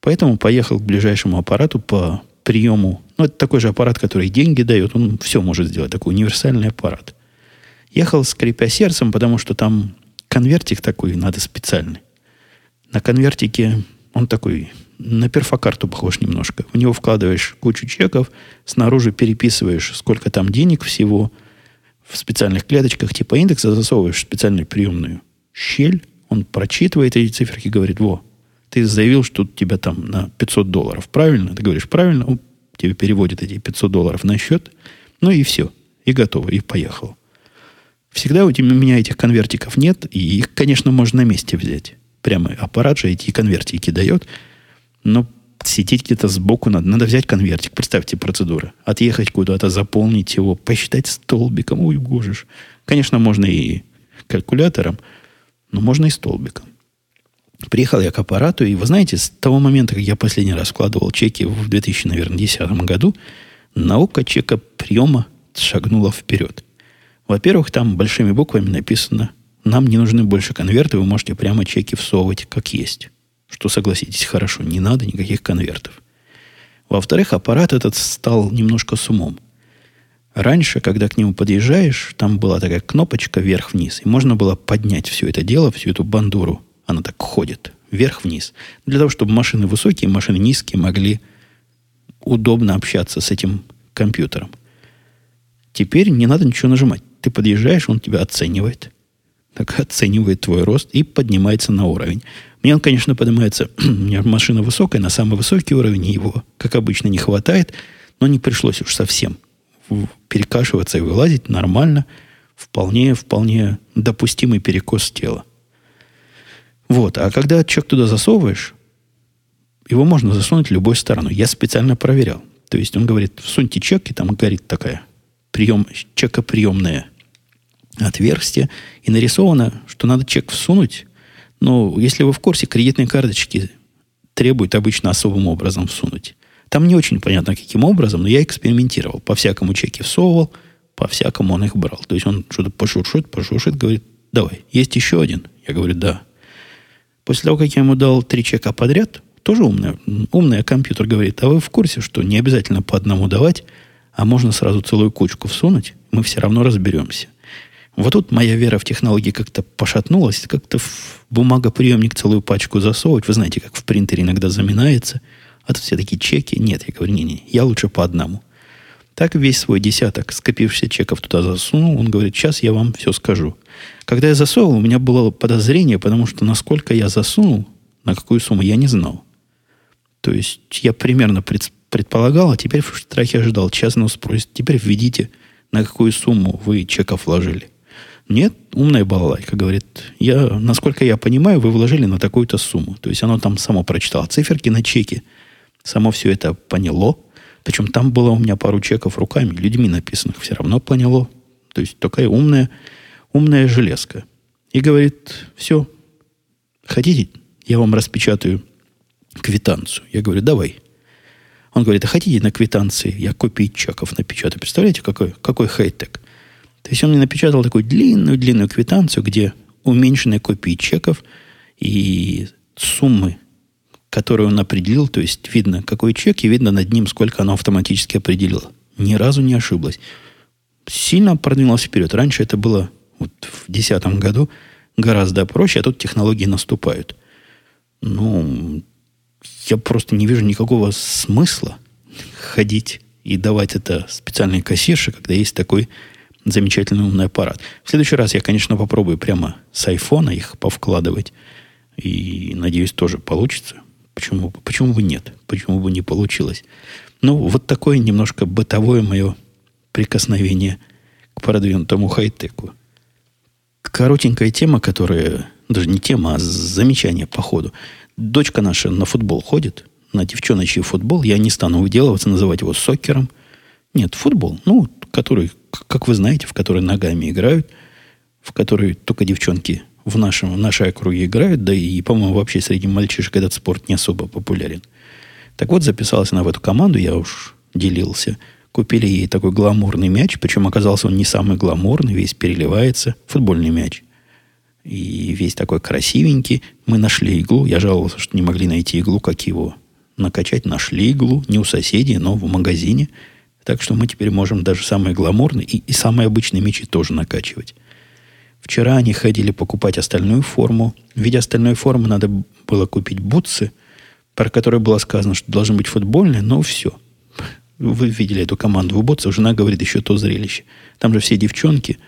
Поэтому поехал к ближайшему аппарату по приему. Ну, это такой же аппарат, который деньги дает. Он все может сделать. Такой универсальный аппарат. Ехал, скрипя сердцем, потому что там конвертик такой надо специальный. На конвертике он такой на перфокарту похож немножко. В него вкладываешь кучу чеков, снаружи переписываешь, сколько там денег всего – в специальных клеточках типа индекса засовываешь в специальную приемную щель, он прочитывает эти циферки и говорит, во, ты заявил, что у тебя там на 500 долларов. Правильно? Ты говоришь, правильно. Он тебе переводит эти 500 долларов на счет. Ну и все. И готово. И поехал. Всегда у меня этих конвертиков нет. И их, конечно, можно на месте взять. Прямо аппарат же эти конвертики дает. Но сидеть где-то сбоку надо. Надо взять конвертик. Представьте процедуру. Отъехать куда-то, заполнить его, посчитать столбиком. Ой, боже ж. Конечно, можно и калькулятором, но можно и столбиком. Приехал я к аппарату, и вы знаете, с того момента, как я последний раз вкладывал чеки в 2010 году, наука чека приема шагнула вперед. Во-первых, там большими буквами написано, нам не нужны больше конверты, вы можете прямо чеки всовывать как есть. Что, согласитесь, хорошо, не надо никаких конвертов. Во-вторых, аппарат этот стал немножко с умом. Раньше, когда к нему подъезжаешь, там была такая кнопочка вверх-вниз, и можно было поднять все это дело, всю эту бандуру. Она так ходит, вверх-вниз. Для того, чтобы машины высокие, машины низкие могли удобно общаться с этим компьютером. Теперь не надо ничего нажимать. Ты подъезжаешь, он тебя оценивает. Так оценивает твой рост и поднимается на уровень. Мне он, конечно, поднимается, у меня машина высокая, на самый высокий уровень его, как обычно, не хватает, но не пришлось уж совсем перекашиваться и вылазить нормально, вполне, вполне допустимый перекос тела. Вот. А когда чек туда засовываешь, его можно засунуть в любой сторону. Я специально проверял. То есть он говорит, всуньте чек, и там горит такая прием, чекоприемное отверстие. И нарисовано, что надо чек всунуть но если вы в курсе, кредитные карточки требуют обычно особым образом всунуть. Там не очень понятно, каким образом, но я экспериментировал. По всякому чеки всовывал, по всякому он их брал. То есть он что-то пошуршит, пошуршит, говорит, давай, есть еще один? Я говорю, да. После того, как я ему дал три чека подряд, тоже умный, умный компьютер говорит, а вы в курсе, что не обязательно по одному давать, а можно сразу целую кучку всунуть, мы все равно разберемся. Вот тут моя вера в технологии как-то пошатнулась, как-то в бумагоприемник целую пачку засовывать. Вы знаете, как в принтере иногда заминается. А тут все такие чеки. Нет, я говорю, не-не, я лучше по одному. Так весь свой десяток скопившихся чеков туда засунул. Он говорит, сейчас я вам все скажу. Когда я засовывал, у меня было подозрение, потому что насколько я засунул, на какую сумму, я не знал. То есть я примерно предполагал, а теперь в страхе ожидал. Сейчас нас спросит, теперь введите, на какую сумму вы чеков вложили. Нет, умная балалайка говорит, я, насколько я понимаю, вы вложили на такую-то сумму. То есть оно там само прочитало циферки на чеке, само все это поняло. Причем там было у меня пару чеков руками, людьми написанных, все равно поняло. То есть такая умная, умная железка. И говорит, все, хотите, я вам распечатаю квитанцию. Я говорю, давай. Он говорит, а хотите на квитанции я копии чеков напечатаю? Представляете, какой, какой хай-тек? То есть он мне напечатал такую длинную-длинную квитанцию, где уменьшенные копии чеков и суммы, которые он определил, то есть видно, какой чек, и видно над ним, сколько оно автоматически определило. Ни разу не ошиблась. Сильно продвинулась вперед. Раньше это было вот в 2010 году гораздо проще, а тут технологии наступают. Ну, я просто не вижу никакого смысла ходить и давать это специальной кассирше, когда есть такой замечательный умный аппарат. В следующий раз я, конечно, попробую прямо с айфона их повкладывать. И, надеюсь, тоже получится. Почему, почему бы нет? Почему бы не получилось? Ну, вот такое немножко бытовое мое прикосновение к продвинутому хай-теку. Коротенькая тема, которая... Даже не тема, а замечание по ходу. Дочка наша на футбол ходит, на девчоночий футбол. Я не стану выделываться, называть его сокером. Нет, футбол. Ну, который как вы знаете, в которой ногами играют, в которой только девчонки в, нашем, в нашей округе играют, да и, по-моему, вообще среди мальчишек этот спорт не особо популярен. Так вот, записалась она в эту команду, я уж делился. Купили ей такой гламурный мяч, причем оказался он не самый гламурный, весь переливается, футбольный мяч. И весь такой красивенький. Мы нашли иглу. Я жаловался, что не могли найти иглу, как его накачать. Нашли иглу, не у соседей, но в магазине – так что мы теперь можем даже самые гламурные и, и самые обычные мечи тоже накачивать. Вчера они ходили покупать остальную форму. В виде остальной формы надо было купить бутсы, про которые было сказано, что должны быть футбольные, но все. Вы видели эту команду в бутсах, жена говорит, еще то зрелище. Там же все девчонки.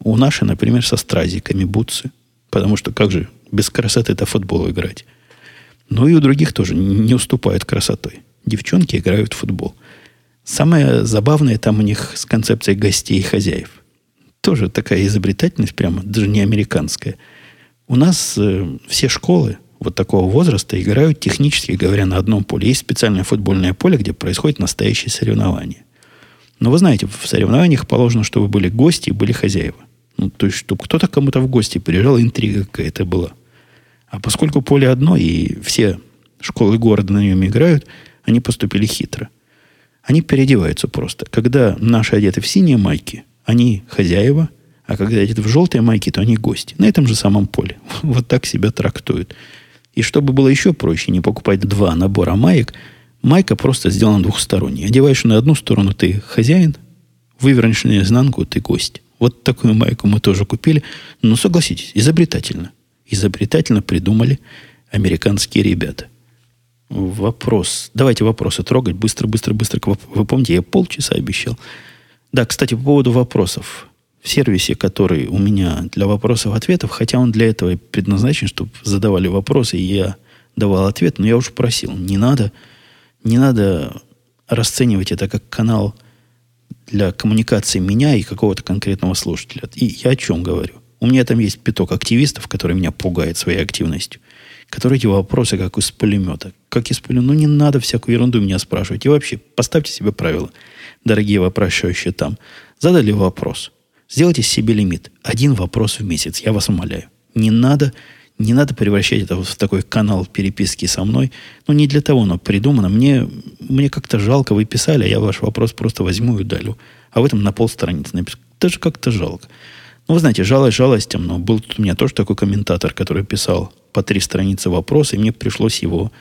У нашей, например, со стразиками бутсы. Потому что как же без красоты это футбол играть? Ну и у других тоже не уступают красотой. Девчонки играют в футбол. Самое забавное там у них с концепцией гостей и хозяев. Тоже такая изобретательность, прямо даже не американская. У нас э, все школы вот такого возраста играют технически говоря на одном поле. Есть специальное футбольное поле, где происходит настоящее соревнование. Но вы знаете, в соревнованиях положено, чтобы были гости и были хозяева. Ну, то есть, чтобы кто-то кому-то в гости приезжал, интрига какая-то была. А поскольку поле одно, и все школы города на нем играют, они поступили хитро. Они переодеваются просто. Когда наши одеты в синие майки, они хозяева, а когда одеты в желтые майки, то они гости. На этом же самом поле. Вот так себя трактуют. И чтобы было еще проще не покупать два набора маек, майка просто сделана двухсторонней. Одеваешь на одну сторону ты хозяин, вывернешь наизнанку ты гость. Вот такую майку мы тоже купили. Но согласитесь, изобретательно. Изобретательно придумали американские ребята. Вопрос. Давайте вопросы трогать. Быстро, быстро, быстро. Вы помните, я полчаса обещал. Да, кстати, по поводу вопросов. В сервисе, который у меня для вопросов-ответов, хотя он для этого предназначен, чтобы задавали вопросы, и я давал ответ, но я уже просил, не надо, не надо расценивать это как канал для коммуникации меня и какого-то конкретного слушателя. И я о чем говорю? У меня там есть пяток активистов, которые меня пугают своей активностью которые эти вопросы как из пулемета. Как из пулемета. Ну, не надо всякую ерунду меня спрашивать. И вообще, поставьте себе правила, дорогие вопрошающие там. Задали вопрос. Сделайте себе лимит. Один вопрос в месяц. Я вас умоляю. Не надо, не надо превращать это в такой канал переписки со мной. Ну, не для того оно придумано. Мне, мне как-то жалко. Вы писали, а я ваш вопрос просто возьму и удалю. А в этом на полстраницы напишу. Даже как-то жалко. Ну, вы знаете, жалость жалостям, но был тут у меня тоже такой комментатор, который писал по три страницы вопроса, и мне пришлось его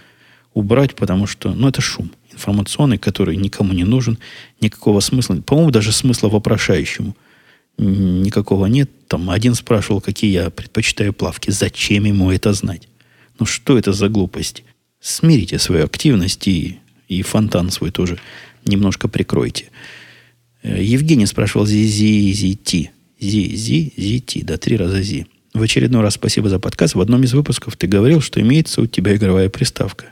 убрать, потому что, ну, это шум информационный, который никому не нужен, никакого смысла. По-моему, даже смысла вопрошающему никакого нет. Там один спрашивал, какие я предпочитаю плавки. Зачем ему это знать? Ну, что это за глупость? Смирите свою активность и, и фонтан свой тоже немножко прикройте. Э, Евгений спрашивал зи-зи-зи-ти. Зи-зи-зи-ти, да, три раза зи. В очередной раз спасибо за подкаст. В одном из выпусков ты говорил, что имеется у тебя игровая приставка.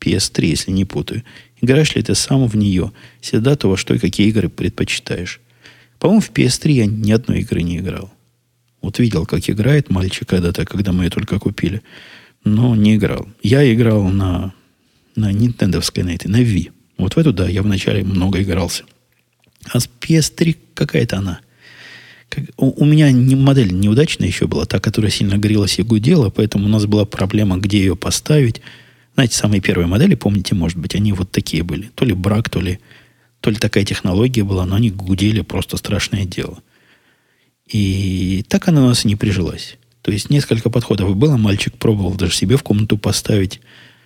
PS3, если не путаю. Играешь ли ты сам в нее? Всегда то, во что и какие игры предпочитаешь. По-моему, в PS3 я ни одной игры не играл. Вот видел, как играет мальчик когда-то, когда мы ее только купили. Но не играл. Я играл на, на Nintendo на этой, на Wii. Вот в эту, да, я вначале много игрался. А с PS3 какая-то она как, у, у меня не, модель неудачная еще была, та, которая сильно грелась и гудела, поэтому у нас была проблема, где ее поставить. Знаете, самые первые модели, помните, может быть, они вот такие были. То ли брак, то ли, то ли такая технология была, но они гудели просто страшное дело. И так она у нас и не прижилась. То есть несколько подходов было, мальчик пробовал даже себе в комнату поставить,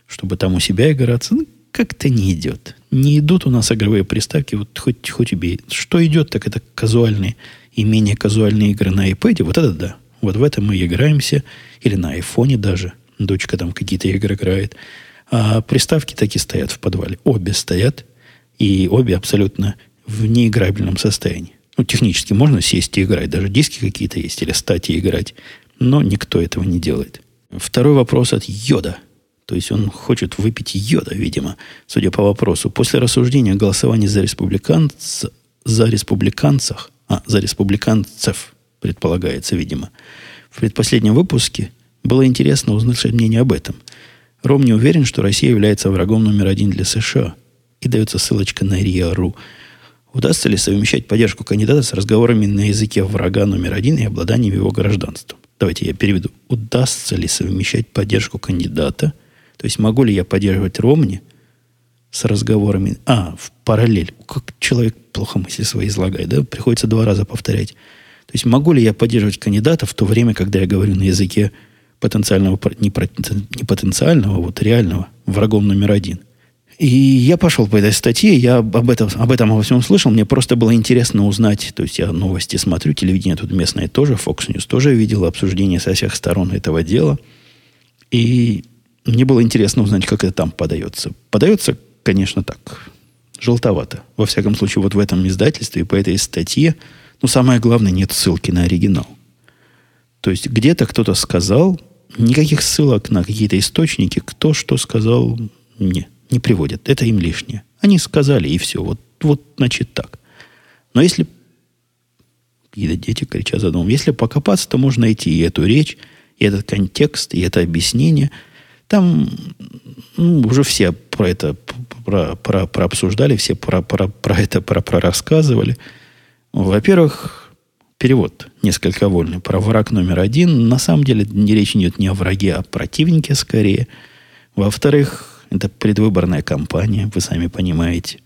чтобы там у себя играться. Ну, как-то не идет. Не идут у нас игровые приставки, вот хоть, хоть убей. Что идет, так это казуальные и менее казуальные игры на iPad, вот это да. Вот в этом мы играемся. Или на айфоне даже. Дочка там какие-то игры играет. А приставки такие стоят в подвале. Обе стоят. И обе абсолютно в неиграбельном состоянии. Ну, технически можно сесть и играть. Даже диски какие-то есть. Или стати играть. Но никто этого не делает. Второй вопрос от Йода. То есть он хочет выпить йода, видимо, судя по вопросу. После рассуждения голосования за, республиканц... за республиканцах а, за республиканцев, предполагается, видимо. В предпоследнем выпуске было интересно узнать мнение об этом. Ром не уверен, что Россия является врагом номер один для США. И дается ссылочка на РИА.ру. Удастся ли совмещать поддержку кандидата с разговорами на языке врага номер один и обладанием его гражданством? Давайте я переведу. Удастся ли совмещать поддержку кандидата? То есть могу ли я поддерживать Ромни с разговорами. А, в параллель. Как человек плохо мысли свои излагает, да? Приходится два раза повторять. То есть могу ли я поддерживать кандидата в то время, когда я говорю на языке потенциального, не, не потенциального, вот реального, врагом номер один. И я пошел по этой статье, я об этом, об этом во всем слышал, мне просто было интересно узнать, то есть я новости смотрю, телевидение тут местное тоже, Fox News тоже видел обсуждение со всех сторон этого дела. И мне было интересно узнать, как это там подается. Подается конечно, так, желтовато. Во всяком случае, вот в этом издательстве и по этой статье, ну, самое главное, нет ссылки на оригинал. То есть где-то кто-то сказал, никаких ссылок на какие-то источники, кто что сказал, не, не приводят. Это им лишнее. Они сказали, и все. Вот, вот значит, так. Но если какие-то дети кричат за домом. Если покопаться, то можно найти и эту речь, и этот контекст, и это объяснение. Там ну, уже все про это про, про, про обсуждали, все про, про, про это про, про рассказывали. Во-первых, перевод несколько вольный. Про враг номер один. На самом деле не речь идет не о враге, а о противнике скорее. Во-вторых, это предвыборная кампания, вы сами понимаете.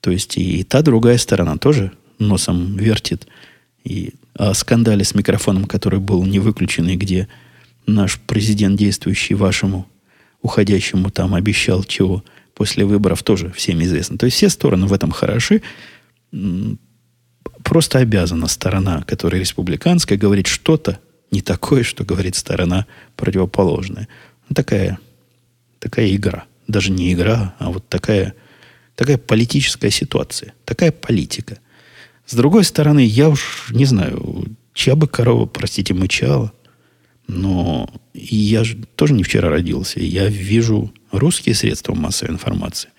То есть и та другая сторона тоже носом вертит. И о скандале с микрофоном, который был не выключен, и где наш президент, действующий вашему уходящему там обещал чего после выборов, тоже всем известно. То есть все стороны в этом хороши. Просто обязана сторона, которая республиканская, говорить что-то не такое, что говорит сторона противоположная. Ну, такая, такая игра. Даже не игра, а вот такая, такая политическая ситуация. Такая политика. С другой стороны, я уж не знаю, чья бы корова, простите, мычала. Но я же тоже не вчера родился. Я вижу русские средства массовой информации.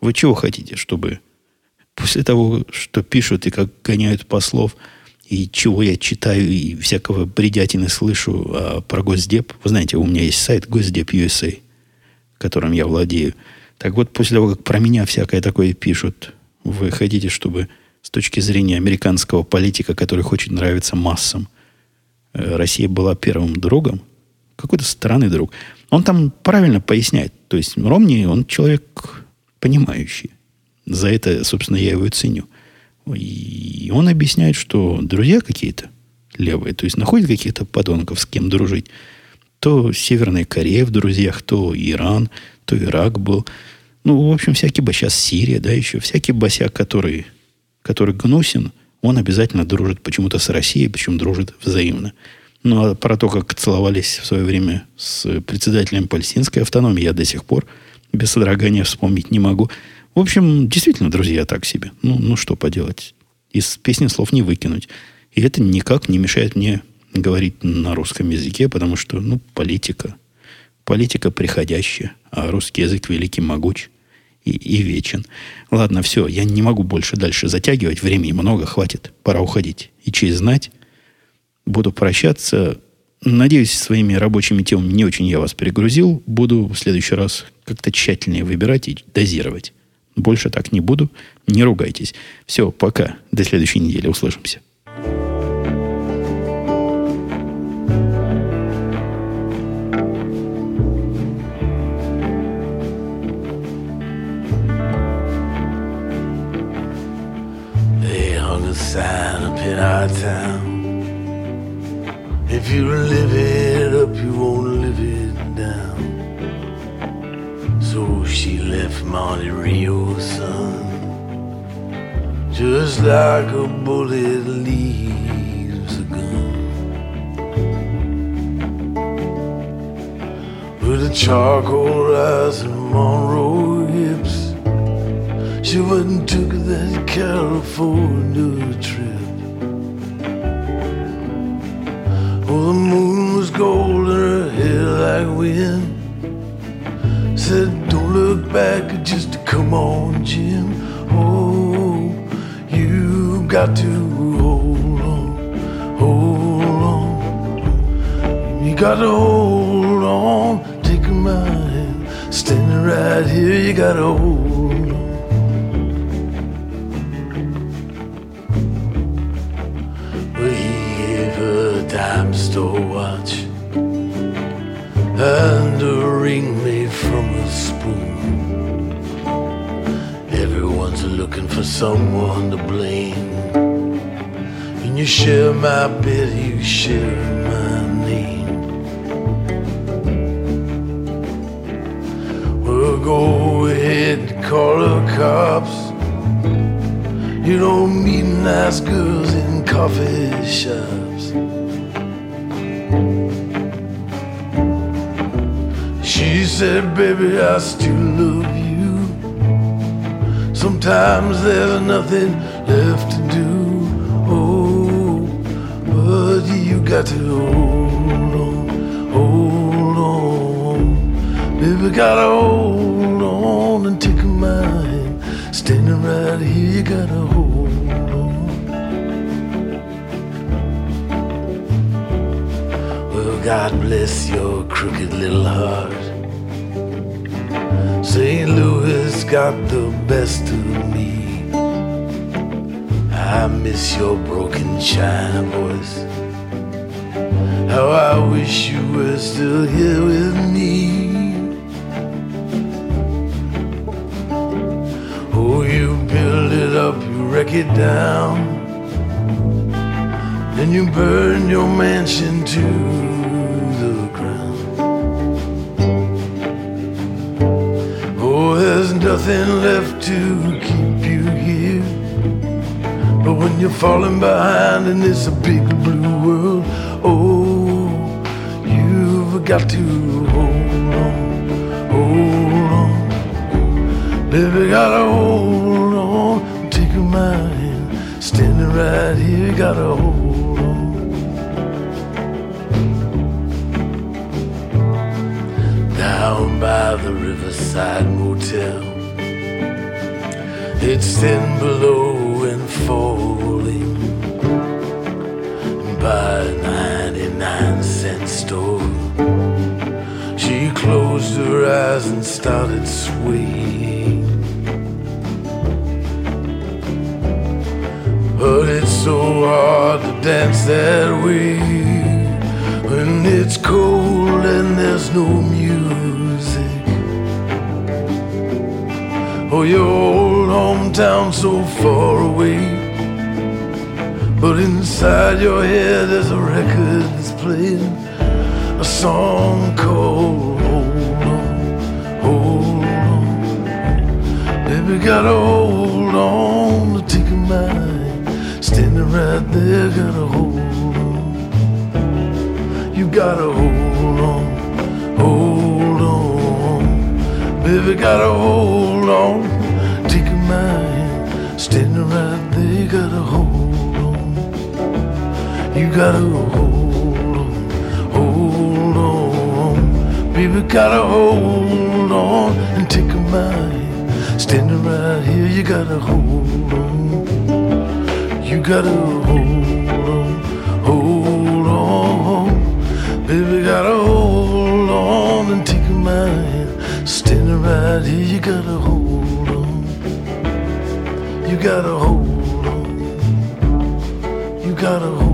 Вы чего хотите, чтобы после того, что пишут и как гоняют послов, и чего я читаю, и всякого бредятины слышу а, про Госдеп. Вы знаете, у меня есть сайт Госдеп USA, которым я владею. Так вот, после того, как про меня всякое такое пишут, вы хотите, чтобы с точки зрения американского политика, который хочет нравиться массам, Россия была первым другом? Какой-то странный друг. Он там правильно поясняет. То есть Ромни, он человек понимающий. За это, собственно, я его и ценю. И он объясняет, что друзья какие-то левые, то есть находят каких-то подонков, с кем дружить. То Северная Корея в друзьях, то Иран, то Ирак был. Ну, в общем, всякий бы сейчас Сирия, да, еще всякий босяк, который, который гнусен, он обязательно дружит почему-то с Россией, причем дружит взаимно. Ну, а про то, как целовались в свое время с председателем палестинской автономии, я до сих пор без содрогания вспомнить не могу. В общем, действительно, друзья, так себе. Ну, ну что поделать. Из песни слов не выкинуть. И это никак не мешает мне говорить на русском языке, потому что, ну, политика. Политика приходящая, а русский язык великий, могуч и, и вечен. Ладно, все, я не могу больше дальше затягивать. Времени много, хватит. Пора уходить. И честь знать. Буду прощаться. Надеюсь, своими рабочими темами не очень я вас перегрузил. Буду в следующий раз как-то тщательнее выбирать и дозировать. Больше так не буду. Не ругайтесь. Все, пока. До следующей недели. Услышимся. Sign up in our town. If you live it up, you won't live it down. So she left Monte Rio, son, just like a bullet leaves a gun. With a charcoal eyes and Monroe hips, she went and took that California trip. Oh, the moon was gold and her hair like wind. Said, don't look back, just come on, Jim. Oh, you got to hold on, hold on. You got to hold on, take my hand. Standing right here, you got to hold dime watch and a ring made from a spoon. Everyone's looking for someone to blame. And you share my bed, you share my name. Well, go ahead, call the cops. You don't meet nice girls in coffee shops. Said, baby, I still love you. Sometimes there's nothing left to do. Oh, but you got to hold on, hold on. Baby, gotta hold on and take my hand. Standing right here, you gotta hold on. Well, God bless your crooked little heart. St. Louis got the best of me. I miss your broken china voice. How I wish you were still here with me. Oh, you build it up, you wreck it down. Then you burn your mansion to nothing left to keep you here. But when you're falling behind in this big blue world, oh, you've got to hold on, hold on. Baby, gotta hold on, take my hand, standing right here, gotta hold on. Down by the Riverside Motel, it's thin below and falling by a 99 cent store. She closed her eyes and started swaying. But it's so hard to dance that way when it's cold and there's no music. Your old hometown so far away. But inside your head there's a record that's playing a song called Hold On, Hold On. Baby, gotta hold on to take a mind. Standing right there, gotta hold on. You gotta hold on, hold on. Baby, gotta hold on. Mind. Standing right there, gotta hold on. You gotta hold on, hold on. Baby, gotta hold on and take a mind. Standing right here, you gotta hold on. You gotta hold on, hold on. Baby, gotta hold on and take my hand. Standing right here, you gotta hold. You gotta hold on. You gotta hold